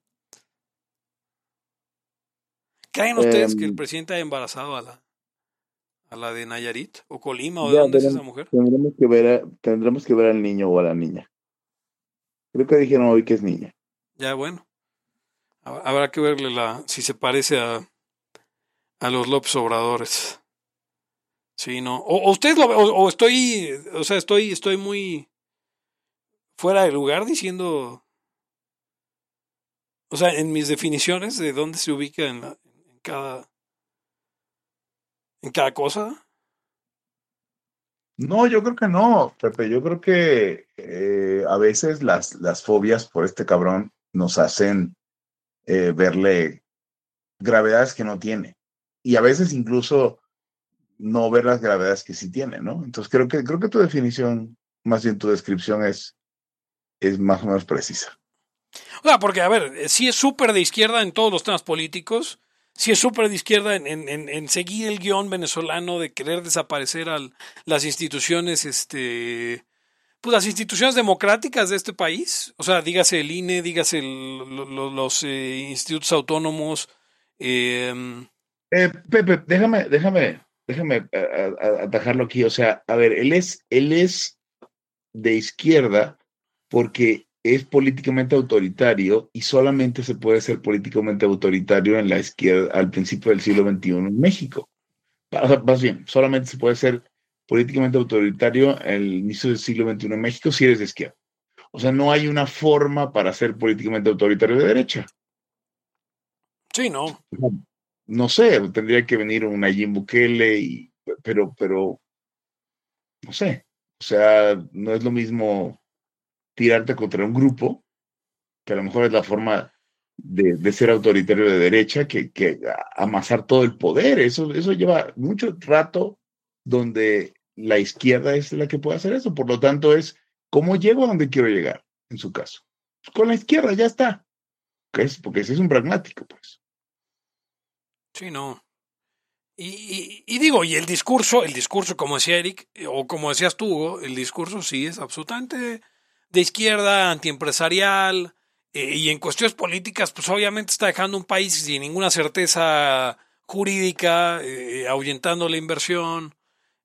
Speaker 1: ¿Creen ustedes eh, que el presidente haya embarazado a la, a la de Nayarit o Colima o de dónde es esa mujer?
Speaker 3: Tendremos que, ver a, tendremos que ver al niño o a la niña. Creo que dijeron hoy que es niña.
Speaker 1: Ya, bueno. Habrá que verle la, si se parece a, a los López Obradores. Sí, no. O, o usted lo o, o, estoy, o sea, estoy, estoy muy fuera de lugar diciendo, o sea, en mis definiciones de dónde se ubica en, la, en cada, en cada cosa.
Speaker 3: No, yo creo que no, Pepe. Yo creo que eh, a veces las, las fobias por este cabrón nos hacen eh, verle gravedades que no tiene. Y a veces incluso no ver las gravedades que sí tiene, ¿no? Entonces creo que, creo que tu definición, más bien tu descripción es, es más o menos precisa.
Speaker 1: O sea, porque, a ver, sí es súper de izquierda en todos los temas políticos, sí es súper de izquierda en, en, en, seguir el guion venezolano de querer desaparecer a las instituciones, este, pues las instituciones democráticas de este país, o sea, dígase el INE, dígase el, los, los eh, institutos autónomos.
Speaker 3: Eh, eh, Pepe, déjame, déjame déjame atajarlo aquí. O sea, a ver, él es, él es de izquierda porque es políticamente autoritario y solamente se puede ser políticamente autoritario en la izquierda al principio del siglo XXI en México. Más bien, solamente se puede ser políticamente autoritario el inicio del siglo XXI en México si eres de izquierda. O sea, no hay una forma para ser políticamente autoritario de derecha.
Speaker 1: Sí, no
Speaker 3: no sé, tendría que venir un Nayib Bukele, y, pero, pero, no sé, o sea, no es lo mismo tirarte contra un grupo, que a lo mejor es la forma de, ser autoritario de derecha, que, amasar todo el poder. Eso, eso lleva mucho rato donde la izquierda es la que puede hacer eso. Por lo tanto, es cómo llego a donde quiero llegar, en su caso. Con la izquierda ya está. es? Porque ese es un pragmático, pues.
Speaker 1: Sí, no. Y, digo, y el discurso, el discurso, como decía Eric, o como decías tú, el discurso sí es absolutamente de izquierda, antiempresarial, eh, y en cuestiones políticas, pues obviamente está dejando un país sin ninguna certeza jurídica, eh, ahuyentando la inversión,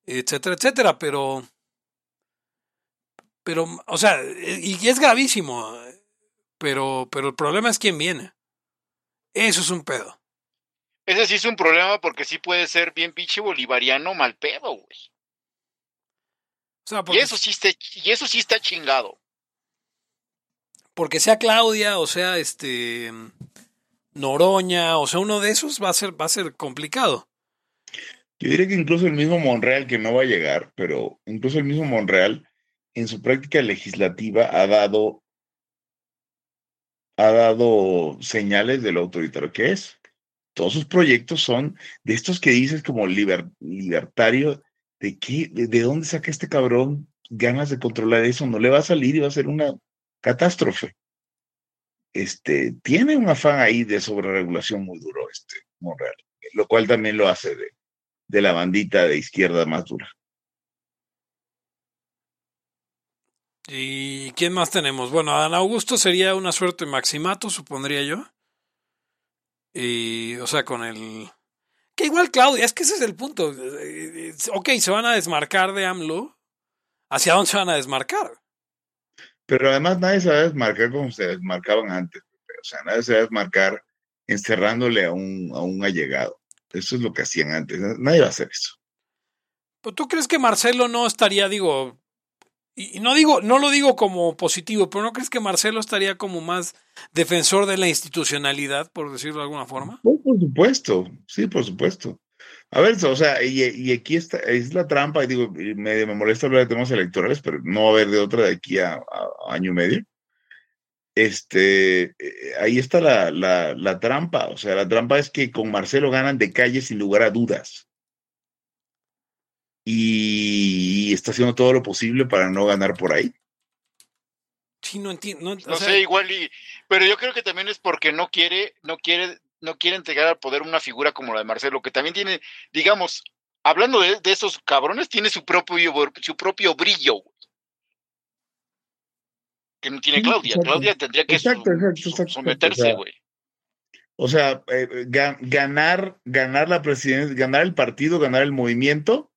Speaker 1: etcétera, etcétera, pero, pero, o sea, y es gravísimo, pero, pero el problema es quién viene. Eso es un pedo.
Speaker 2: Ese sí es un problema porque sí puede ser bien pinche bolivariano mal pedo, güey. O sea, porque... y, eso sí está, y eso sí está chingado.
Speaker 1: Porque sea Claudia o sea este Noroña, o sea, uno de esos va a ser, va a ser complicado.
Speaker 3: Yo diría que incluso el mismo Monreal, que no va a llegar, pero incluso el mismo Monreal, en su práctica legislativa, ha dado, ha dado señales de lo autoritario que es. Todos sus proyectos son de estos que dices como libertario, ¿de qué? De, dónde saca este cabrón ganas de controlar eso? No le va a salir y va a ser una catástrofe. Este, tiene un afán ahí de sobreregulación muy duro este Monreal, lo cual también lo hace de, de la bandita de izquierda más dura.
Speaker 1: ¿Y quién más tenemos? Bueno, Adán Augusto sería una suerte maximato, supondría yo. Y, o sea, con el... Que igual Claudia, es que ese es el punto. Ok, se van a desmarcar de AMLO. ¿Hacia dónde se van a desmarcar?
Speaker 3: Pero además nadie se va a desmarcar como se desmarcaban antes. O sea, nadie se va a desmarcar encerrándole a un, a un allegado. Eso es lo que hacían antes. Nadie va a hacer eso.
Speaker 1: ¿Pero tú crees que Marcelo no estaría, digo, y no digo, no lo digo como positivo, pero ¿no crees que Marcelo estaría como más defensor de la institucionalidad, por decirlo de alguna forma?
Speaker 3: por supuesto, sí, por supuesto. A ver, o sea, y, aquí está, es la trampa, y digo, me, me, molesta hablar de temas electorales, pero no va a haber de otra de aquí a, año y medio. Este, eh, ahí está la, la, la trampa, o sea, la trampa es que con Marcelo ganan de calle sin lugar a dudas y está haciendo todo lo posible para no ganar por ahí.
Speaker 1: Sí, no entiendo.
Speaker 2: No, sé, igual y, pero yo creo que también es porque no quiere, no quiere, no quiere entregar al poder una figura como la de Marcelo, que también tiene, digamos, hablando de, esos cabrones, tiene su propio, su propio brillo. Que no tiene Claudia. Claudia tendría que someterse, güey.
Speaker 3: O sea, eh, ganar, ganar la presidencia, ganar el partido, ganar el movimiento,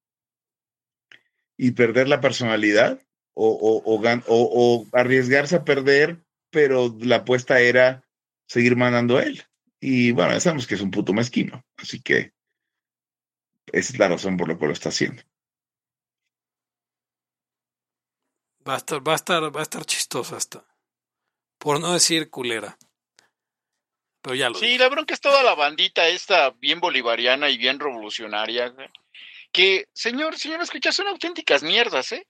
Speaker 3: y perder la personalidad o, o, o, arriesgarse a perder, pero la apuesta era seguir mandando a él. Y bueno, sabemos que es un puto mezquino, así que esa es la razón por la cual lo está haciendo.
Speaker 1: Va a estar, va a estar, va a estar chistoso hasta. Por no decir culera. Pero ya lo
Speaker 2: Sí, la bronca es toda la bandita esta bien bolivariana y bien revolucionaria que, señor, señor, escucha, son auténticas mierdas, ¿eh?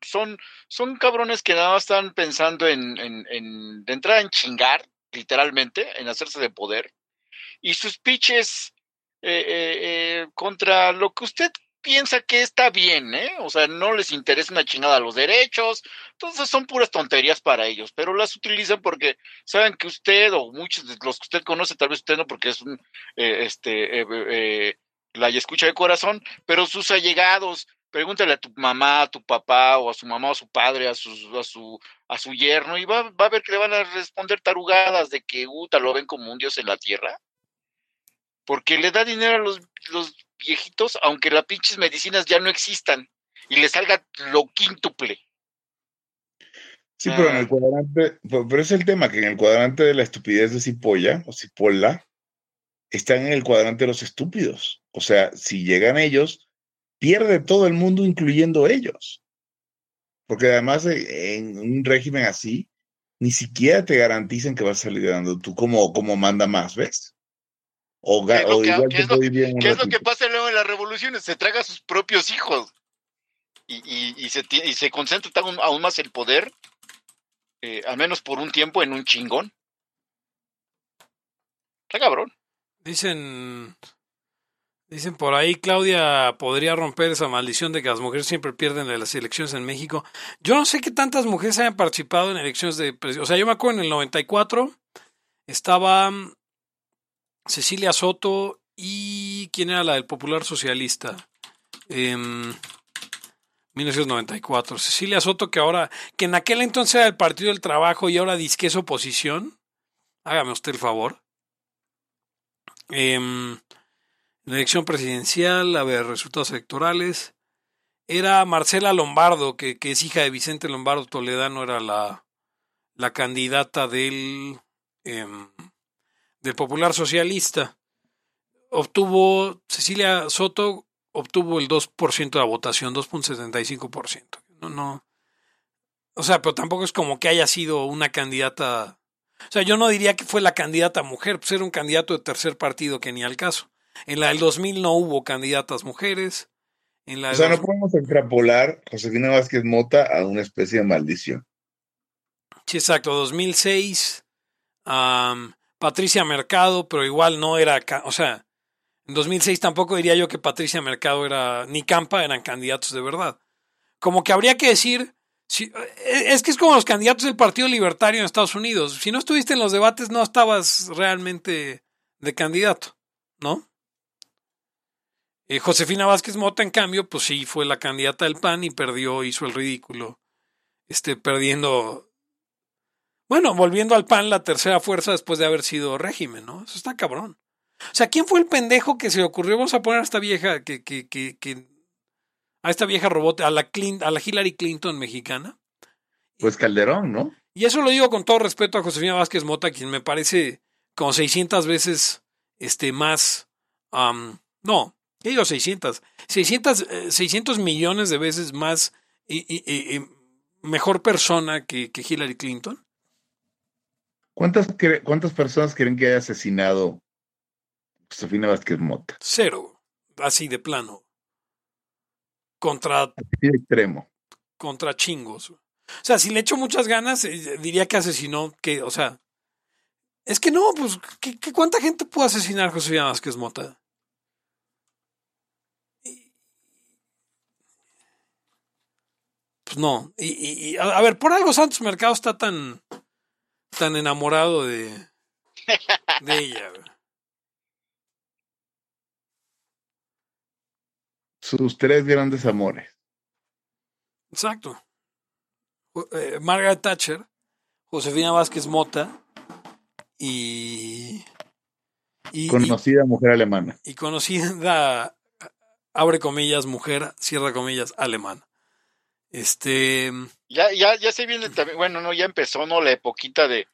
Speaker 2: Son, son cabrones que nada más están pensando en, en, de entrada en chingar, literalmente, en hacerse de poder, y sus pitches eh, eh, eh, contra lo que usted piensa que está bien, ¿eh? O sea, no les interesa una chingada los derechos, entonces son puras tonterías para ellos, pero las utilizan porque saben que usted o muchos de los que usted conoce, tal vez usted no, porque es un, eh, este, la escucha de corazón, pero sus allegados, pregúntale a tu mamá, a tu papá, o a su mamá o a su padre, a su, a su, a su yerno, y va, va a ver que le van a responder tarugadas de que Uta lo ven como un dios en la tierra. Porque le da dinero a los, los viejitos, aunque las pinches medicinas ya no existan y le salga lo quíntuple.
Speaker 3: Sí, pero en el cuadrante, pero es el tema, que en el cuadrante de la estupidez de Cipolla o Cipolla, están en el cuadrante de los estúpidos. O sea, si llegan ellos, pierde todo el mundo, incluyendo ellos. Porque además en un régimen así, ni siquiera te garantizan que vas a salir ganando tú como, como manda más, ¿ves?
Speaker 2: O, ¿Qué, es lo, que, es lo que pasa luego en las revoluciones? Se traga a sus propios hijos y, y, se, y se, concentra aún, más el poder, eh, al menos por un tiempo, en un chingón. Está cabrón.
Speaker 1: Dicen, dicen por ahí, Claudia podría romper esa maldición de que las mujeres siempre pierden en las elecciones en México. Yo no sé qué tantas mujeres hayan participado en elecciones de... O sea, yo me acuerdo en el 94 estaba Cecilia Soto y quién era la del Popular Socialista. Eh, 1994. Cecilia Soto, que ahora, que en aquel entonces era el Partido del Trabajo y ahora disque es oposición. Hágame usted el favor. Eh, la elección presidencial, a ver, resultados electorales. Era Marcela Lombardo, que, que es hija de Vicente Lombardo Toledano, era la, la candidata del. Eh, del Popular Socialista. Obtuvo, Cecilia Soto obtuvo el 2% de la votación, 2.75%. No, no. O sea, pero tampoco es como que haya sido una candidata. O sea, yo no diría que fue la candidata mujer, pues era un candidato de tercer partido que ni al caso. En la del 2000 no hubo candidatas mujeres. En la
Speaker 3: O sea, no podemos extrapolar Josefina Vázquez Mota a una especie de maldición.
Speaker 1: Sí, exacto, 2006. am, Patricia Mercado, pero igual no era, o sea, en 2006 tampoco diría yo que Patricia Mercado era, ni Campa eran candidatos de verdad. Como que habría que decir, si- eh, es que es como los candidatos del Partido Libertario en Estados Unidos. Si no estuviste en los debates, no estabas realmente de candidato, ¿no? Eh, Josefina Vázquez Mota, en cambio, pues sí, fue la candidata del PAN y perdió, hizo el ridículo, este, perdiendo bueno, volviendo al PAN, la tercera fuerza después de haber sido régimen, ¿no? Eso está cabrón. O sea, ¿quién fue el pendejo que se le ocurrió? Vamos a poner a esta vieja que, que, que, que a esta vieja robot, a la, a la Hillary Clinton mexicana.
Speaker 3: Pues Calderón, ¿no?
Speaker 1: Y eso lo digo con todo respeto a Josefina Vázquez Mota, quien me parece como 600 veces este, más. no, ¿qué digo 600? 600, eh, 600 millones de veces más y, y- y- y mejor persona que, que Hillary Clinton.
Speaker 3: ¿Cuántas, ¿Cuántas personas creen que haya asesinado Josefina Vázquez Mota?
Speaker 1: Cero, así de plano. Contra,
Speaker 3: Así de extremo.
Speaker 1: contra chingos. O sea, si le echo muchas ganas, eh, diría que asesinó, que, o sea, es que no, pues, ¿qué, qué- cuánta gente pudo asesinar José Vázquez Mota? Pues no. Y, y- y, a, a ver, por algo Santos Mercado está tan, tan enamorado de, de ella.
Speaker 3: Sus tres grandes amores.
Speaker 1: Exacto. Eh, Margaret Thatcher, Josefina Vázquez Mota y, y, y,
Speaker 3: Conocida mujer alemana.
Speaker 1: y conocida, abre comillas, mujer, cierra comillas, alemana. Este,
Speaker 2: Ya, ya, ya se viene también, bueno, no, ya empezó, ¿no? La epoquita de,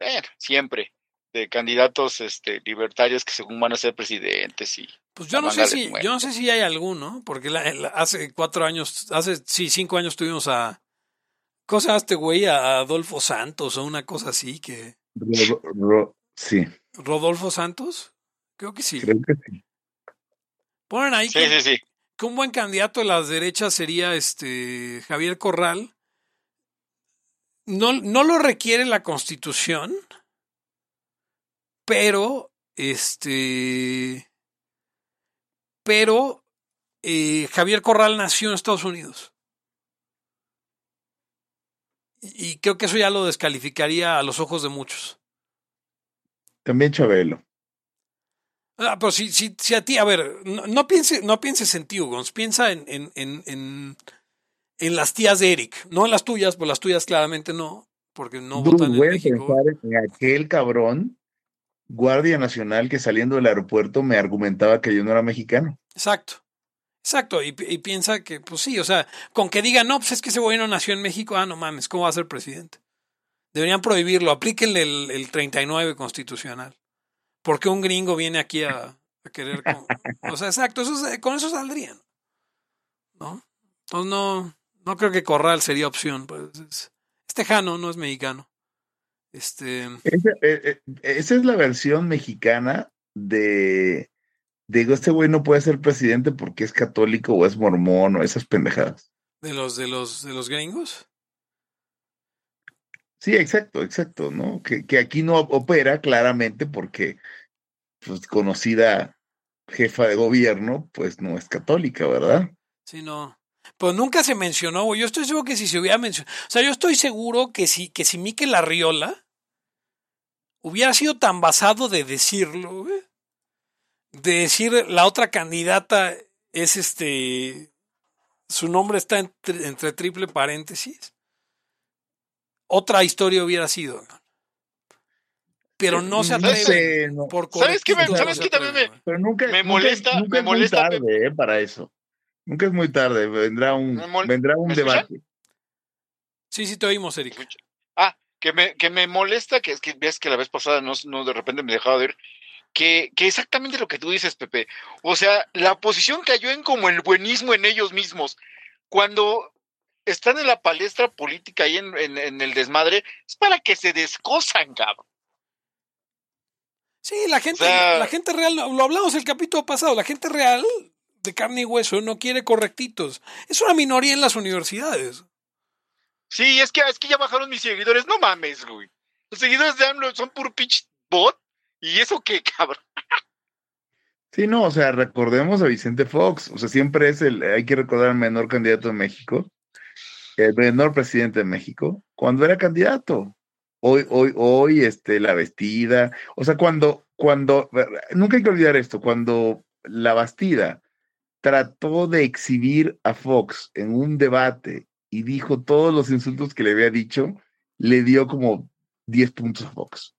Speaker 2: eh, siempre, de candidatos este, libertarios que según van a ser presidentes y
Speaker 1: pues yo no sé si, yo no sé si hay alguno, porque la- la- hace cuatro años, hace sí, cinco años tuvimos a, cosa este güey, a Adolfo Santos o una cosa así que,
Speaker 3: Ro- ro- sí,
Speaker 1: Rodolfo Santos, creo que sí.
Speaker 3: creo que sí.
Speaker 1: Ponen ahí
Speaker 2: Sí,
Speaker 1: que,
Speaker 2: sí, sí.
Speaker 1: Que un buen candidato de las derechas sería este Javier Corral. No, no lo requiere la constitución, pero este pero eh, Javier Corral nació en Estados Unidos. Y y creo que eso ya lo descalificaría a los ojos de muchos.
Speaker 3: También Chabelo.
Speaker 1: Ah, pero si, si, si a ti, a ver, no, no, piense, no pienses en ti, Ugons, piensa en, en, en, en, en las tías de Eric, no en las tuyas, pues las tuyas claramente no, porque no
Speaker 3: Dude,
Speaker 1: votan en
Speaker 3: voy a
Speaker 1: México.
Speaker 3: pensar en aquel cabrón, guardia nacional, que saliendo del aeropuerto me argumentaba que yo no era mexicano.
Speaker 1: Exacto, exacto, y piensa que, pues sí, o sea, con que digan, no, pues es que ese güey no nació en México, ah, no mames, ¿cómo va a ser presidente? Deberían prohibirlo, aplíquenle el, el 39 constitucional. Porque un gringo viene aquí a, a querer... con- o sea, exacto, eso, es- con eso saldrían. ¿No? Entonces no, no creo que Corral sería opción. Pues es, es tejano, no es mexicano. Este,
Speaker 3: Esa, eh, eh, esa es la versión mexicana de, digo, este güey no puede ser presidente porque es católico o es mormón o esas pendejadas.
Speaker 1: de los de los de los gringos.
Speaker 3: Sí, exacto, exacto, ¿no? Que, que aquí no opera claramente porque pues, conocida jefa de gobierno, pues no es católica, ¿verdad?
Speaker 1: Sí, no. Pues nunca se mencionó. Yo estoy seguro que si se hubiera mencionado. O sea, yo estoy seguro que si, que si Miquel Arriola hubiera sido tan basado de decirlo, de decir la otra candidata es este. Su nombre está entre, entre triple paréntesis. Otra historia hubiera sido. Pero no se
Speaker 3: No
Speaker 1: atreve.
Speaker 3: sé, no.
Speaker 1: Por
Speaker 2: ¿Sabes qué sabes qué también me-
Speaker 1: güey.
Speaker 3: Pero nunca,
Speaker 2: Me
Speaker 3: nunca-
Speaker 2: molesta-
Speaker 3: nunca
Speaker 2: me
Speaker 3: es muy tarde eh, para eso. Nunca es muy tarde, vendrá un, vendrá un debate.
Speaker 1: Sí, sí, te oímos, Eric.
Speaker 2: Escucha. Ah, que me, que me molesta, que es que ves que la vez pasada no, no de repente me dejaba ver, que, que exactamente lo que tú dices, Pepe. O sea, la oposición cayó en como el buenismo en ellos mismos. Cuando están en la palestra política ahí en, en, en el desmadre, es para que se descosan, cabrón.
Speaker 1: Sí, la gente,
Speaker 2: O sea-
Speaker 1: la gente real, lo hablamos el capítulo pasado, la gente real de carne y hueso no quiere correctitos. Es una minoría en las universidades.
Speaker 2: Sí, es que, es que ya bajaron mis seguidores, no mames, güey. Los seguidores de AMLO son puro pitch bot. ¿Y eso qué, cabrón?
Speaker 3: Sí, no, o sea, recordemos a Vicente Fox, o sea, siempre es el, hay que recordar al menor candidato de México, el menor presidente de México, cuando era candidato. Hoy, hoy, hoy, este, la vestida, o sea, cuando, cuando, nunca hay que olvidar esto, cuando la Bastida trató de exhibir a Fox en un debate y dijo todos los insultos que le había dicho, le dio como 10 puntos a Fox.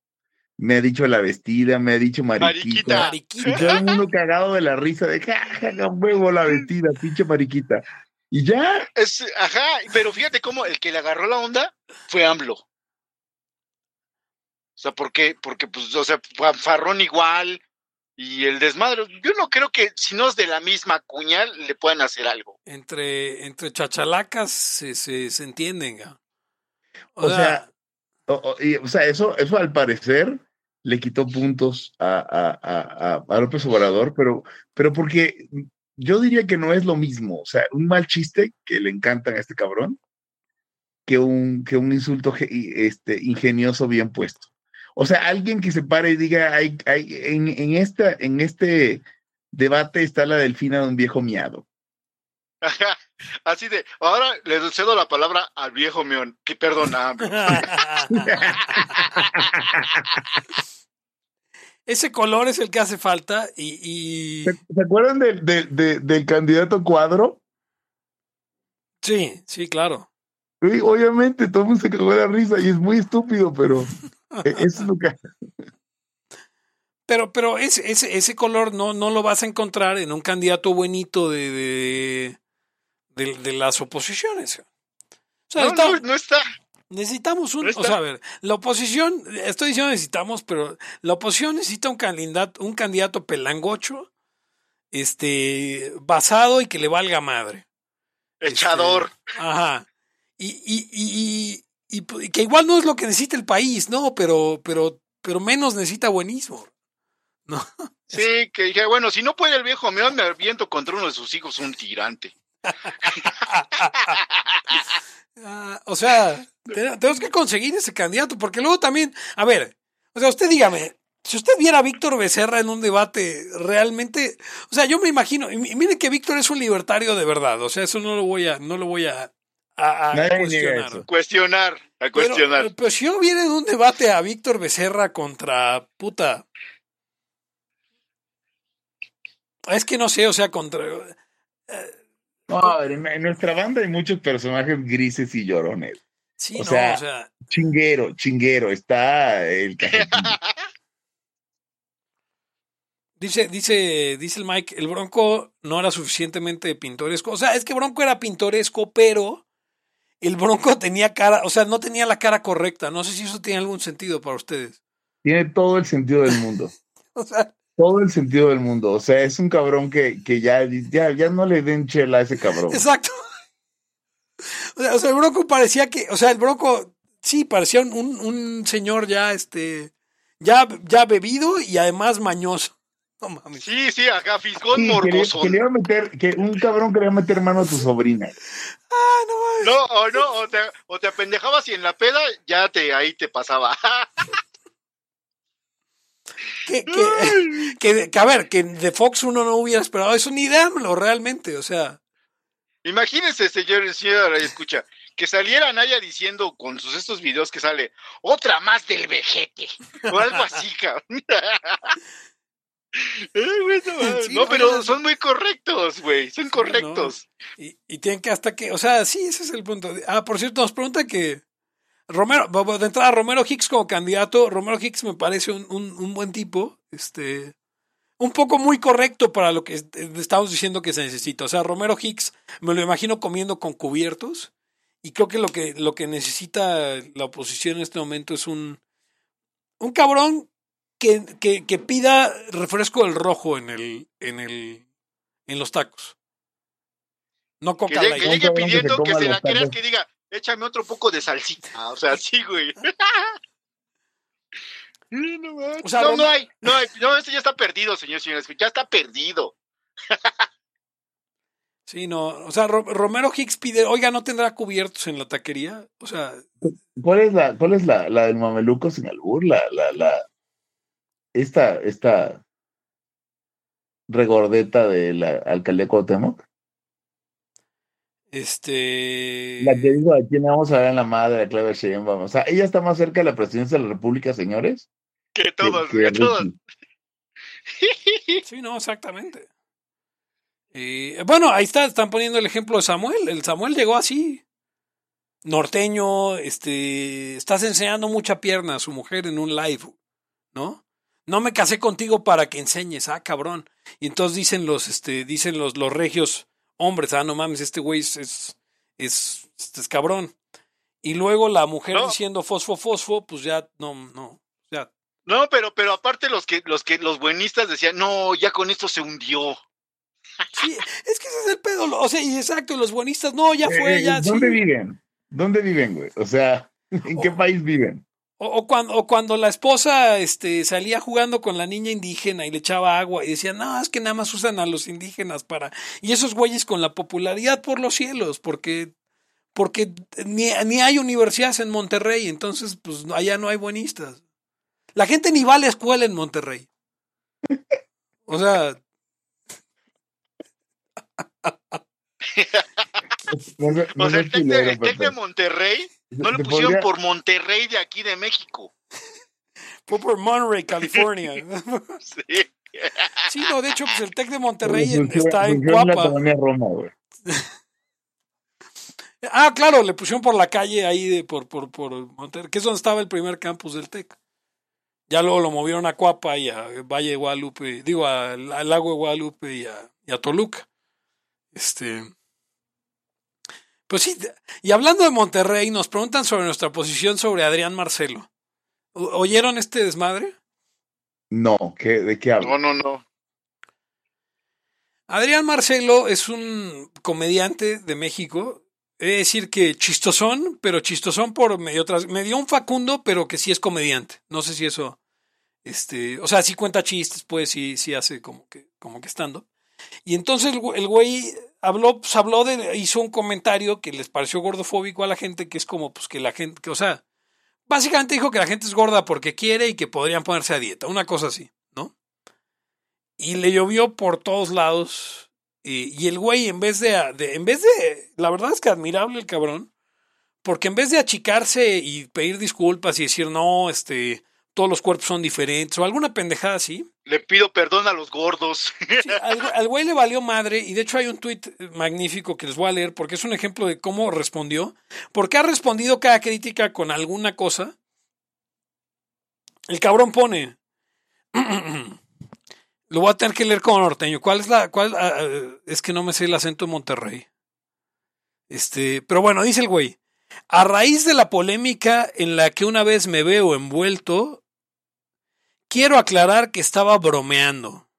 Speaker 3: Me ha dicho la vestida, me ha dicho mariquita.
Speaker 2: Mariquita.
Speaker 1: Mariquita.
Speaker 3: Y todo el mundo cagado de la risa de ja, ja, ja, huevo la vestida, pinche mariquita. Y ya,
Speaker 2: Es, ajá, pero fíjate cómo el que le agarró la onda fue AMLO. O sea, porque, porque pues, o sea, Farrón igual y el desmadre. Yo no creo que si no es de la misma cuña le puedan hacer algo.
Speaker 1: Entre, entre chachalacas se, se, se entienden.
Speaker 3: O sea, o, o- y, o sea, eso, eso al parecer le quitó puntos a, a, a, a- a López Obrador, pero, pero porque yo diría que no es lo mismo. O sea, un mal chiste que le encantan a este cabrón que un, que un insulto este, ingenioso bien puesto. O sea, alguien que se pare y diga, hay, hay, en, en, esta, en este debate está la delfina de un viejo miado.
Speaker 2: Ajá, así de, ahora le cedo la palabra al viejo meón, que perdona.
Speaker 1: Ese color es el que hace falta y, y
Speaker 3: ¿Se, se acuerdan del, del, candidato cuadro?
Speaker 1: sí, sí, claro.
Speaker 3: Sí, obviamente, todo el mundo se cagó de la risa y es muy estúpido, pero e- eso es lo que...
Speaker 1: Pero, pero ese, ese, ese color no, no lo vas a encontrar en un candidato buenito de, de, de- de las oposiciones. O sea,
Speaker 2: No,
Speaker 1: está-
Speaker 2: no, no está.
Speaker 1: Necesitamos un, o sea, a ver, la oposición, estoy diciendo necesitamos, pero la oposición necesita un candidato, un candidato pelangocho, este, basado y que le valga madre.
Speaker 2: Echador.
Speaker 1: Este, ajá. Y, y, y, y, que igual no es lo que necesita el país, ¿no? Pero, pero, pero menos necesita buenismo. ¿No?
Speaker 2: Sí, que dije, bueno, si no puede el viejo meón, me aviento contra uno de sus hijos, un tirante.
Speaker 1: Ah, o sea, tenemos que conseguir ese candidato, porque luego también, a ver, o sea, usted dígame, si usted viera a Víctor Becerra en un debate, realmente, o sea, yo me imagino, y mi- miren que Víctor es un libertario de verdad, o sea, eso no lo voy a, no lo voy a, a- a cuestionar.
Speaker 2: Cuestionar, a cuestionar.
Speaker 1: pero si yo viera en un debate a Víctor Becerra contra puta. Es que no sé, o sea, contra.
Speaker 3: No, a ver, en, en nuestra banda hay muchos personajes grises y llorones.
Speaker 1: Sí,
Speaker 3: O
Speaker 1: no,
Speaker 3: sea-
Speaker 1: o sea.
Speaker 3: Chinguero, chinguero, está el.
Speaker 1: Dice, dice, dice el Mike, el Bronco no era suficientemente pintoresco. O sea, es que Bronco era pintoresco, pero el Bronco tenía cara, o sea, no tenía la cara correcta. No sé si eso tiene algún sentido para ustedes.
Speaker 3: Tiene todo el sentido del mundo.
Speaker 1: O sea,
Speaker 3: Todo el sentido del mundo. O sea, es un cabrón que, que ya, ya, ya no le den chela a ese cabrón.
Speaker 1: exacto. O sea, o sea, el Bronco parecía que, o sea, el Bronco sí parecía un, un, señor ya, este, ya, ya bebido y además mañoso. No mames.
Speaker 2: Sí, sí, acá fisgón
Speaker 3: Sí, que, le,
Speaker 2: morbosón.
Speaker 3: que le iba a meter, que un cabrón quería meter mano a tu sobrina.
Speaker 1: Ah, no mames.
Speaker 2: No, o no, o te, o te apendejabas y en la peda ya te ahí te pasaba.
Speaker 1: Que, que, que, que, a ver, que de Fox uno no hubiera esperado eso ni de AMLO realmente, o sea.
Speaker 2: Imagínense, señor, señor, escucha, que saliera Naya diciendo con sus estos videos que sale otra más del vejete o algo así, cabrón. Ay, güey, no.
Speaker 1: Sí,
Speaker 2: no, pero son muy correctos, güey, son correctos.
Speaker 1: Y, y tienen que hasta que, o sea, sí, ese es el punto. Ah, por cierto, nos pregunta que Romero, de entrada, Romero Hicks como candidato, Romero Hicks me parece un, un, un buen tipo, este, un poco muy correcto para lo que est- estamos diciendo que se necesita. O sea, Romero Hicks me lo imagino comiendo con cubiertos y creo que lo que, lo que necesita la oposición en este momento es un, un cabrón que, que, que pida refresco del rojo en el, en el, en los tacos. No
Speaker 2: Que,
Speaker 1: Coca
Speaker 2: que llegue
Speaker 3: cabrón que se
Speaker 2: pidiendo que se la
Speaker 3: tacos.
Speaker 2: que diga, échame otro poco de salsita. O sea, sí, güey. No, no,
Speaker 1: O sea,
Speaker 2: no,
Speaker 1: Roma-
Speaker 2: no hay, no hay, no, este ya está perdido, señores y señores, ya está perdido.
Speaker 1: Sí, no. O sea, Ro- Romero Hicks pide, oiga, ¿no tendrá cubiertos en la taquería? O sea,
Speaker 3: ¿Cuál es la, cuál es la, la del mameluco sin albur? La, la, la, esta, esta regordeta de la alcaldía Cuauhtémoc.
Speaker 1: Este.
Speaker 3: La que digo, ¿a quién vamos a ver en la madre de Clever Sheinbaum? O sea, ella está más cerca de la presidencia de la República, señores.
Speaker 2: Que todos,
Speaker 3: que
Speaker 2: que todos.
Speaker 1: Sí, no, exactamente. Eh, bueno, ahí está, están poniendo el ejemplo de Samuel. El Samuel llegó así. Norteño, este, estás enseñando mucha pierna a su mujer en un live, ¿no? No me casé contigo para que enseñes, ah, cabrón. Y entonces dicen los, este, dicen los, los regios hombres, ah, no mames, este güey es, es, es, este es cabrón. Y luego la mujer
Speaker 2: No.
Speaker 1: diciendo fosfo, fosfo, pues ya, no, no, ya,
Speaker 2: No, pero, pero aparte los que, los que, los buenistas decían, no, ya con esto se hundió.
Speaker 1: Sí, es que ese es el pedo. O sea, y exacto, los buenistas, no, ya fue,
Speaker 3: Eh,
Speaker 1: ya.
Speaker 3: ¿Dónde
Speaker 1: sí.
Speaker 3: viven? ¿Dónde viven, güey? O sea, ¿en qué
Speaker 1: Oh.
Speaker 3: país viven?
Speaker 1: O, o cuando, o cuando la esposa este, salía jugando con la niña indígena y le echaba agua y decía, no, es que nada más usan a los indígenas para. Y esos güeyes con la popularidad por los cielos, porque. Porque ni, ni hay universidades en Monterrey, entonces, pues allá no hay buenistas. La gente ni va a la escuela en Monterrey. O sea,
Speaker 2: O sea, el Tec de,
Speaker 3: culero,
Speaker 2: el Tec de
Speaker 3: Pepe.
Speaker 2: Monterrey no lo pusieron
Speaker 3: podría-
Speaker 2: por Monterrey de aquí de México.
Speaker 1: fue por Monterrey, California.
Speaker 2: Sí.
Speaker 1: Sí, no, de hecho, pues el Tec de Monterrey en- está en
Speaker 3: Roma, güey.
Speaker 1: Ah, claro, le pusieron por la calle ahí de por, por, por Monterrey, que es donde estaba el primer campus del TEC. Ya luego lo movieron a Cuapa y a Valle de Guadalupe, digo, al, al lago de Guadalupe y a, y a Toluca. Este. Pues sí, y hablando de Monterrey, nos preguntan sobre nuestra posición sobre Adrián Marcelo. ¿O- ¿Oyeron este desmadre?
Speaker 3: No, ¿qué, ¿de qué hablo?
Speaker 2: No, no, no.
Speaker 1: Adrián Marcelo es un comediante de México. He de decir que chistosón, pero chistosón por medio tras. Me dio un Facundo, pero que sí es comediante. No sé si eso. Este. O sea, sí cuenta chistes, pues sí, sí hace como que, como que estando. Y entonces el, güey- habló, pues habló de. hizo un comentario que les pareció gordofóbico a la gente, que es como, pues que la gente. Que, o sea, básicamente dijo que la gente es gorda porque quiere y que podrían ponerse a dieta. Una cosa así, ¿no? Y le llovió por todos lados. Y, y el güey, en vez de, de- En vez de. La verdad es que admirable el cabrón. Porque en vez de achicarse y pedir disculpas y decir, no, este. Todos los cuerpos son diferentes. O alguna pendejada así.
Speaker 2: Le pido perdón a los gordos.
Speaker 1: Sí, al, al güey le valió madre. Y de hecho hay un tuit magnífico que les voy a leer. Porque es un ejemplo de cómo respondió. Porque ha respondido cada crítica con alguna cosa. El cabrón pone. Lo voy a tener que leer como norteño. ¿Cuál es la.? Cuál, ah, ah, es que no me sé el acento de Monterrey. Este. Pero bueno, dice el güey. A raíz de la polémica en la que una vez me veo envuelto, quiero aclarar que estaba bromeando.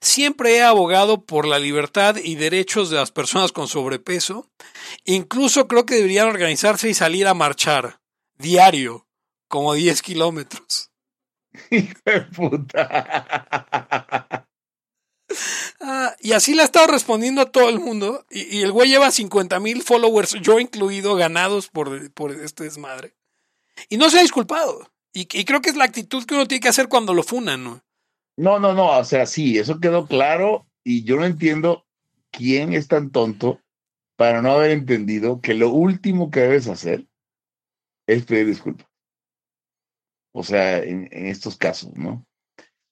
Speaker 1: Siempre he abogado por la libertad y derechos de las personas con sobrepeso. Incluso creo que deberían organizarse y salir a marchar. Diario. Como 10 kilómetros.
Speaker 3: Hijo de puta.
Speaker 1: Ah, y así le ha estado respondiendo a todo el mundo. Y, y el güey lleva 50 mil followers, yo incluido, ganados por, por este desmadre. Y no se ha disculpado. Y, y creo que es la actitud que uno tiene que hacer cuando lo funan, ¿no?
Speaker 3: No, no, no, o sea, sí, eso quedó claro y yo no entiendo quién es tan tonto para no haber entendido que lo último que debes hacer es pedir disculpas. O sea, en, en estos casos, ¿no?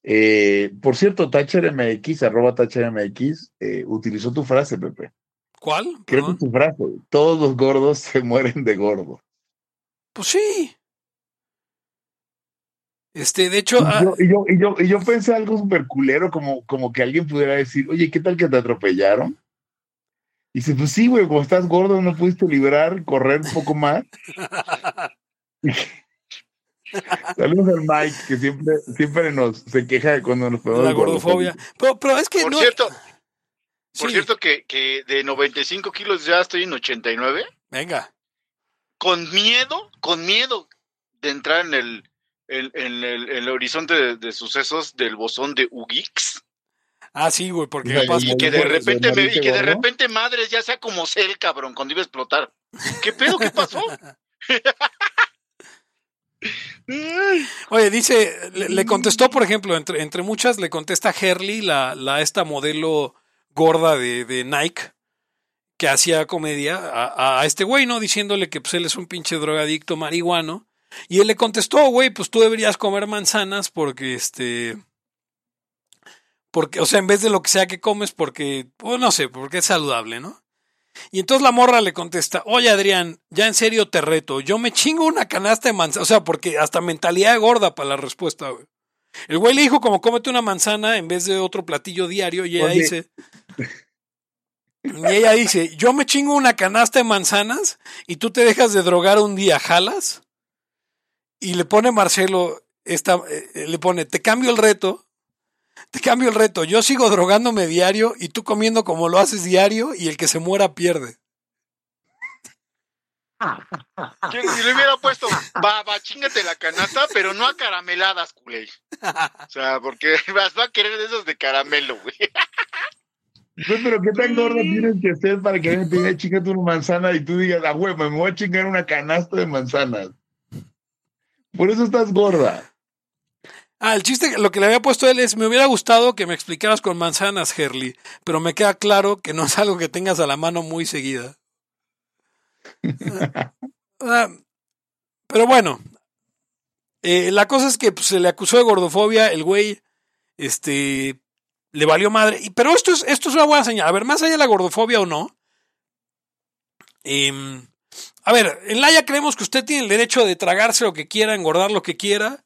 Speaker 3: Eh, por cierto, TacherMX, arroba TacherMX, eh, utilizó tu frase, Pepe.
Speaker 1: ¿Cuál?
Speaker 3: Creo que
Speaker 1: Perdón.
Speaker 3: tu frase, todos los gordos se mueren de gordo.
Speaker 1: Pues sí. Este, de hecho,
Speaker 3: Y
Speaker 1: ah,
Speaker 3: yo, y yo, y yo, y yo pensé algo súper culero, como, como que alguien pudiera decir, oye, ¿qué tal que te atropellaron? Y dice, pues sí, güey, como estás gordo, no pudiste librar, correr un poco más. Saludos al Mike, que siempre, siempre nos se queja de cuando nos
Speaker 1: de
Speaker 3: ponemos
Speaker 1: la gordofobia. Pero, pero es que
Speaker 2: Por
Speaker 1: no,
Speaker 2: cierto, Por
Speaker 1: Sí,
Speaker 2: cierto que, que de 95 kilos ya estoy en 89.
Speaker 1: venga.
Speaker 2: Con miedo, con miedo de entrar en el, en, en el, en el horizonte de, de sucesos del bosón de Ugix.
Speaker 1: Ah, sí, güey, porque
Speaker 3: sea,
Speaker 1: capaz
Speaker 3: y
Speaker 1: que
Speaker 2: Que de
Speaker 3: ¿De
Speaker 2: repente me, y que de repente madres ya sea como Cell, cabrón, cuando iba a explotar. ¿Qué pedo? ¿Qué pasó?
Speaker 1: Oye, dice, le, le contestó, por ejemplo, entre, entre muchas, le contesta Herley, la, la esta modelo gorda de, de Nike, que hacía comedia a, a este güey, ¿no? Diciéndole que pues él es un pinche drogadicto marihuano. Y él le contestó, güey, pues tú deberías comer manzanas porque este. Porque, o sea, en vez de lo que sea que comes, porque, pues no sé, porque es saludable, ¿no? Y entonces la morra le contesta, oye Adrián, ya en serio te reto, yo me chingo una canasta de manzana, o sea, porque hasta mentalidad gorda para la respuesta, güey. El güey le dijo como cómete una manzana en vez de otro platillo diario y ella
Speaker 3: Oye.
Speaker 1: dice, y ella dice, yo me chingo una canasta de manzanas y tú te dejas de drogar un día, ¿jalas? Y le pone Marcelo, esta, eh, le pone, te cambio el reto, te cambio el reto, yo sigo drogándome diario y tú comiendo como lo haces diario y el que se muera pierde.
Speaker 2: Si le hubiera puesto, va, va, chingate la canasta, pero no a carameladas, culé. O sea, porque vas va a querer de esos de caramelo, güey.
Speaker 3: Güey, pero qué tan gorda tienes que ser para que alguien te diga chingate una manzana y tú digas, ah, güey, me voy a chingar una canasta de manzanas. Por eso estás gorda.
Speaker 1: Ah, el chiste, lo que le había puesto él es, me hubiera gustado que me explicaras con manzanas, Herley, pero me queda claro que no es algo que tengas a la mano muy seguida. Ah, pero bueno, eh, la cosa es que pues, se le acusó de gordofobia, el güey, este, le valió madre. Y, pero esto es, esto es una buena señal. A ver, más allá de la gordofobia o no, em, a ver, en Laia creemos que usted tiene el derecho de tragarse lo que quiera, engordar lo que quiera,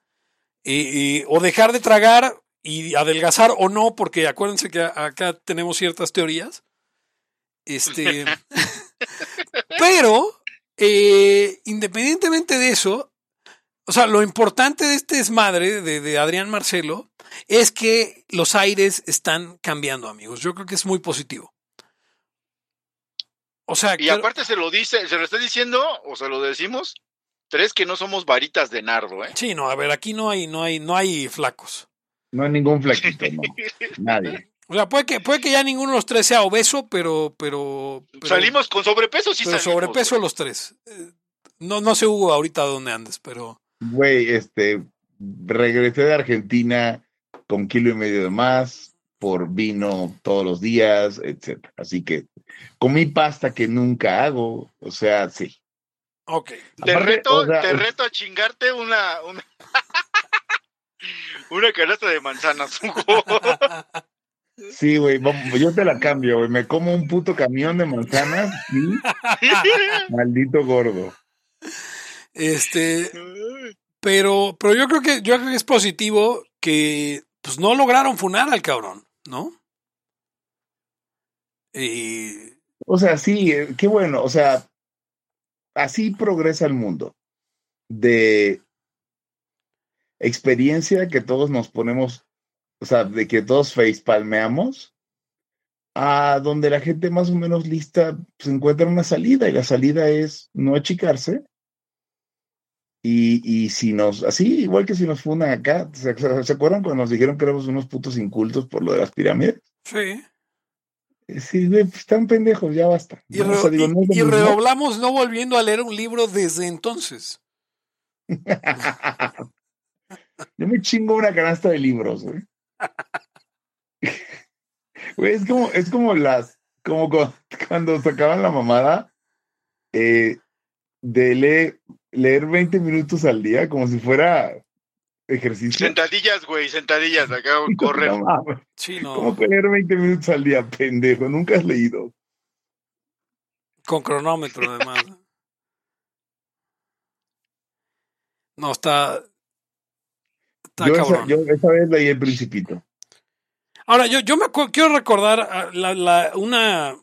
Speaker 1: eh, eh, o dejar de tragar y adelgazar o no, porque acuérdense que acá tenemos ciertas teorías. Este, pero, eh, independientemente de eso, o sea, lo importante de este desmadre de, de Adrián Marcelo es que los aires están cambiando, amigos. Yo creo que es muy positivo. O sea,
Speaker 2: Y aparte se lo dice, se lo está diciendo, o se lo decimos, tres que no somos varitas de nardo, ¿eh?
Speaker 1: sí, no, a ver, aquí no hay, no hay, no hay flacos.
Speaker 3: No hay ningún flaquito, no. Nadie.
Speaker 1: O sea, puede que, puede que ya ninguno de los tres sea obeso, pero, pero, pero-
Speaker 2: salimos con sobrepeso, sí
Speaker 1: pero
Speaker 2: salimos.
Speaker 1: sobrepeso
Speaker 2: güey.
Speaker 1: los tres. Eh, No, no sé, Hugo, ahorita dónde andes, pero.
Speaker 3: Güey, este, regresé de Argentina con kilo y medio de más, por vino todos los días, etcétera. Así que comí pasta que nunca hago, o sea, sí.
Speaker 1: Ok.
Speaker 2: Te reto,
Speaker 3: o sea,
Speaker 2: te reto a chingarte una, una, una canasta de manzanas.
Speaker 3: Sí, güey, yo te la cambio, güey. Me como un puto camión de manzanas y maldito gordo.
Speaker 1: Este, pero, pero yo creo que, yo creo que es positivo que pues no lograron funar al cabrón, ¿no? Y
Speaker 3: O sea, sí, eh, qué bueno, o sea, así progresa el mundo. De experiencia que todos nos ponemos, o sea, de que todos facepalmeamos, a donde la gente más o menos lista se encuentra una salida, y la salida es no achicarse. Y, y si nos, así, igual que si nos funan acá, ¿se, se- se acuerdan cuando nos dijeron que éramos unos putos incultos por lo de las pirámides?
Speaker 1: sí.
Speaker 3: Sí, güey, pues, están pendejos, ya basta.
Speaker 1: Y,
Speaker 3: ¿no? O sea,
Speaker 1: re-
Speaker 3: digo, no
Speaker 1: y- y redoblamos no volviendo a leer un libro desde entonces.
Speaker 3: Yo me chingo una canasta de libros, güey. Güey, es como, es como las, como cu- cuando sacaban la mamada eh, de leer, leer 20 minutos al día, como si fuera ejercicio.
Speaker 2: Sentadillas, güey, sentadillas, acá correr.
Speaker 3: No
Speaker 1: Sí, no.
Speaker 3: ¿Cómo leer 20 minutos al día, pendejo? Nunca has leído.
Speaker 1: Con cronómetro, además. No, está. Está
Speaker 3: Yo esa,
Speaker 1: cabrón.
Speaker 3: yo esa vez leí el Principito.
Speaker 1: Ahora, yo, yo me acuerdo, quiero recordar a la, la- una.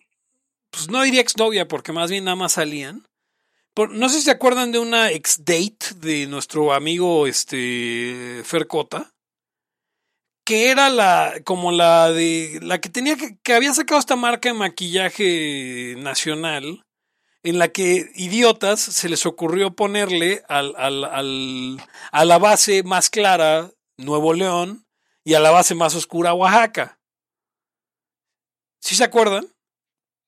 Speaker 1: Pues no diría exnovia, porque más bien nada más salían. No sé si se acuerdan de una ex date de nuestro amigo este Fer Cota, que era la, como la de, la que tenía que, que había sacado esta marca de maquillaje nacional, en la que idiotas se les ocurrió ponerle al, al, al, a la base más clara Nuevo León y a la base más oscura Oaxaca. ¿Sí se acuerdan?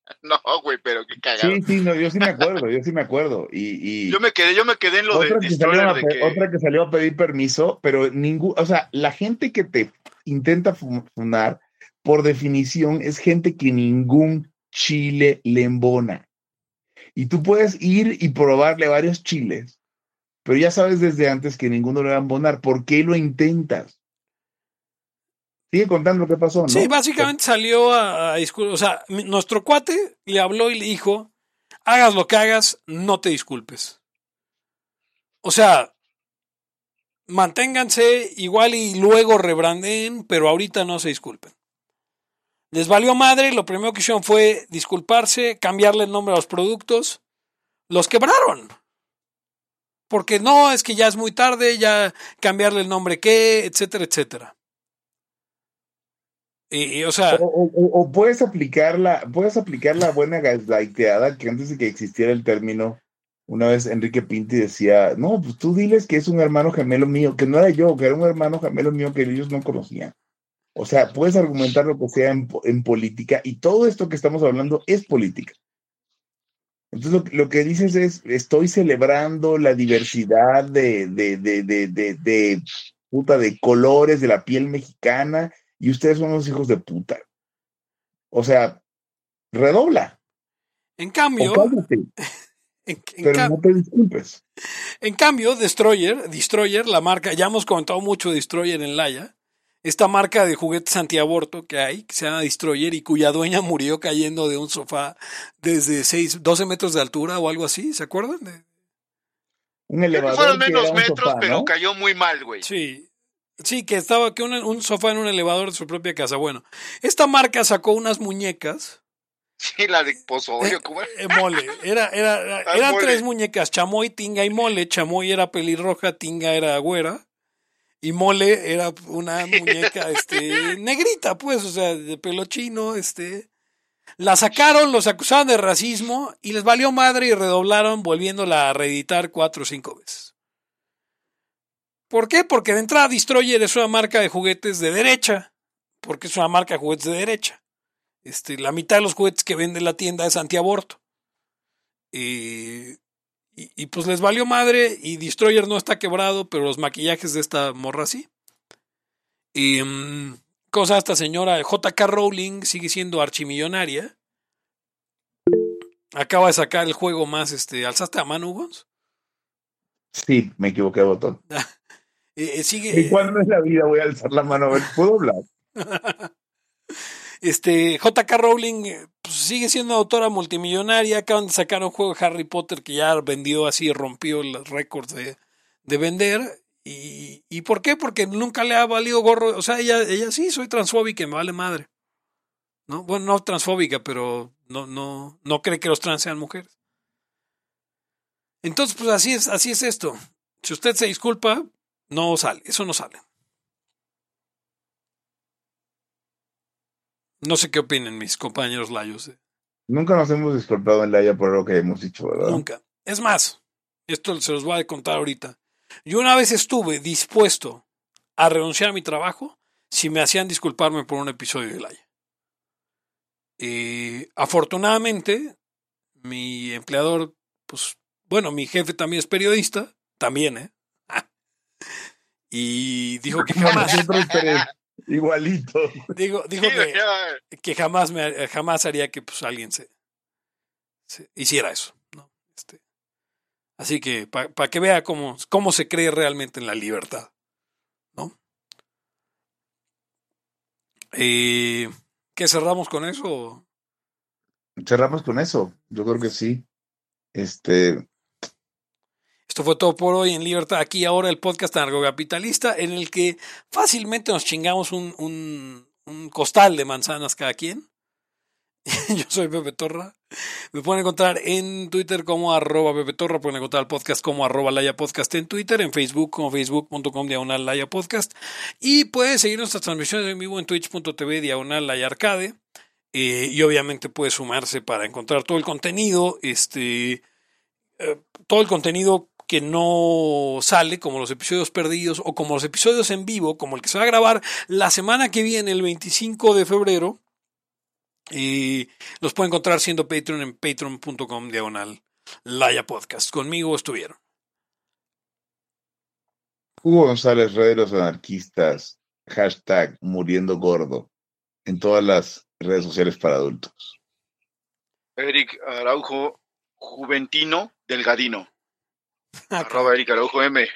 Speaker 2: No, güey, pero qué cagado.
Speaker 3: Sí, sí, no, yo sí me acuerdo, yo sí me acuerdo. Y, y
Speaker 2: yo me quedé, yo me quedé en lo
Speaker 3: otra
Speaker 2: de,
Speaker 3: que, salió
Speaker 2: de
Speaker 3: otra que salió a pedir permiso, pero ningún, o sea, la gente que te intenta fu- funar, por definición, es gente que ningún chile le embona. Y tú puedes ir y probarle varios chiles, pero ya sabes desde antes que ninguno le va a embonar. ¿Por qué lo intentas? Sigue contando lo que pasó.
Speaker 1: Sí, básicamente salió a, a discul- O sea, nuestro cuate le habló y le dijo: hagas lo que hagas, no te disculpes. O sea, manténganse igual y luego rebrandeen, pero ahorita no se disculpen. Les valió madre, lo primero que hicieron fue disculparse, cambiarle el nombre a los productos. Los quebraron. Porque no, es que ya es muy tarde, ya cambiarle el nombre qué, etcétera, etcétera. O
Speaker 3: puedes aplicar la, puedes aplicar la buena gaslighteada que antes de que existiera el término, una vez Enrique Pinti decía, no, pues tú diles que es un hermano gemelo mío, que no era yo, que era un hermano gemelo mío que ellos no conocían. O sea, puedes argumentar lo que sea en, po- en política y todo esto que estamos hablando es política. Entonces lo, que dices es, estoy celebrando la diversidad de, de, de, de, de, puta, de colores de la piel mexicana y ustedes son unos hijos de puta. O sea, redobla.
Speaker 1: en cambio, en, en
Speaker 3: pero
Speaker 1: ca-
Speaker 3: no te disculpes.
Speaker 1: en cambio, Destroyer, Destroyer, la marca, ya hemos comentado mucho de Destroyer en Laya, esta marca de juguetes antiaborto que hay, que se llama Destroyer y cuya dueña murió cayendo de un sofá desde 6, 12 metros de altura o algo así, ¿se acuerdan? De-
Speaker 3: Un elevador.
Speaker 2: fueron menos metros,
Speaker 3: sofá,
Speaker 2: pero
Speaker 3: ¿no?
Speaker 2: cayó muy mal, güey.
Speaker 1: Sí. Sí, que estaba que un, un sofá en un elevador de su propia casa. Bueno, esta marca sacó unas muñecas
Speaker 2: Sí, la de Pozorio, ¿cómo era?
Speaker 1: Eh, mole. Era, era,
Speaker 2: Ah,
Speaker 1: eran
Speaker 2: mole.
Speaker 1: tres muñecas, chamoy, tinga y mole. Chamoy era pelirroja, tinga era güera. Y mole era una muñeca este, negrita, pues, o sea, de pelo chino. Este. La sacaron, los acusaron de racismo y les valió madre y redoblaron volviéndola a reeditar cuatro o cinco veces. ¿Por qué? Porque de entrada Destroyer es una marca de juguetes de derecha. Porque es una marca de juguetes de derecha. Este, la mitad de los juguetes que vende la tienda es antiaborto. Y, y, y pues les valió madre y Destroyer no está quebrado, pero los maquillajes de esta morra sí. Y mm, cosa esta señora JK Rowling sigue siendo archimillonaria. Acaba de sacar el juego más, este, ¿alzaste a mano, Ugons?
Speaker 3: Sí, me equivoqué de botón.
Speaker 1: Eh, eh, sigue,
Speaker 3: ¿Y cuándo en la vida voy a alzar la mano? A ver, ¿puedo hablar?
Speaker 1: Este, JK Rowling eh, pues, sigue siendo autora multimillonaria. Acaban de sacar un juego de Harry Potter que ya vendió así, rompió los récords de, de vender. Y, ¿Y por qué? Porque nunca le ha valido gorro. O sea, ella, ella sí, soy transfóbica y me vale madre. ¿No? Bueno, no transfóbica, pero no, no, no cree que los trans sean mujeres. Entonces, pues así es, así es esto. Si usted se disculpa, no sale, eso no sale. No sé qué opinen mis compañeros layos. eh.
Speaker 3: Nunca nos hemos disculpado en la Haya por lo que hemos dicho, ¿verdad?
Speaker 1: Nunca. Es más, esto se los voy a contar ahorita. Yo una vez estuve dispuesto a renunciar a mi trabajo si me hacían disculparme por un episodio de Laya. Y afortunadamente, mi empleador, pues, bueno, mi jefe también es periodista, también, ¿eh? Y dijo que jamás,
Speaker 3: igualito.
Speaker 1: digo, dijo que, que jamás me jamás haría que pues alguien se, se hiciera eso ¿no? Este, así que para que vea cómo, cómo se cree realmente en la libertad ¿no? Eh, ¿qué cerramos con eso?
Speaker 3: Cerramos con eso. Yo creo que sí. Este,
Speaker 1: Esto fue todo por hoy en Libertad, aquí ahora el podcast anarcocapitalista en el que fácilmente nos chingamos un, un, costal de manzanas cada quien. Yo soy Pepe Torra. Me pueden encontrar en Twitter como arroba Pepe Torra. Pueden encontrar el podcast como arroba Laya Podcast en Twitter, en Facebook como facebook.com diagonal Laya Podcast. Y pueden seguir nuestras transmisiones en vivo en twitch.tv diagonal Laya Arcade. Eh, y obviamente puede sumarse para encontrar todo el contenido, este, eh, todo el contenido que no sale, como los episodios perdidos o como los episodios en vivo, como el que se va a grabar la semana que viene, el 25 de febrero. Y los pueden encontrar siendo Patreon en patreon.com diagonal Laya Podcast. Conmigo estuvieron.
Speaker 3: Hugo González, Red de los Anarquistas, hashtag muriendo gordo, en todas las redes sociales para adultos.
Speaker 2: Eric Araujo, Juventino Delgadino. Arroba Eric Araujo M.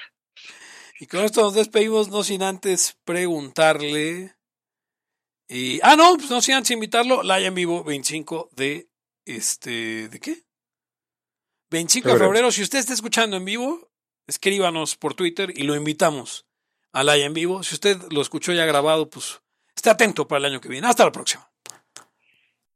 Speaker 1: Y con esto nos despedimos, no sin antes preguntarle. Y, ah, no, pues no sin antes invitarlo. Laya en vivo, 25 de. Este. ¿De qué? 25 de febrero. Si usted está escuchando en vivo, escríbanos por Twitter y lo invitamos a Laya en vivo. Si usted lo escuchó ya grabado, pues esté atento para el año que viene. Hasta la próxima.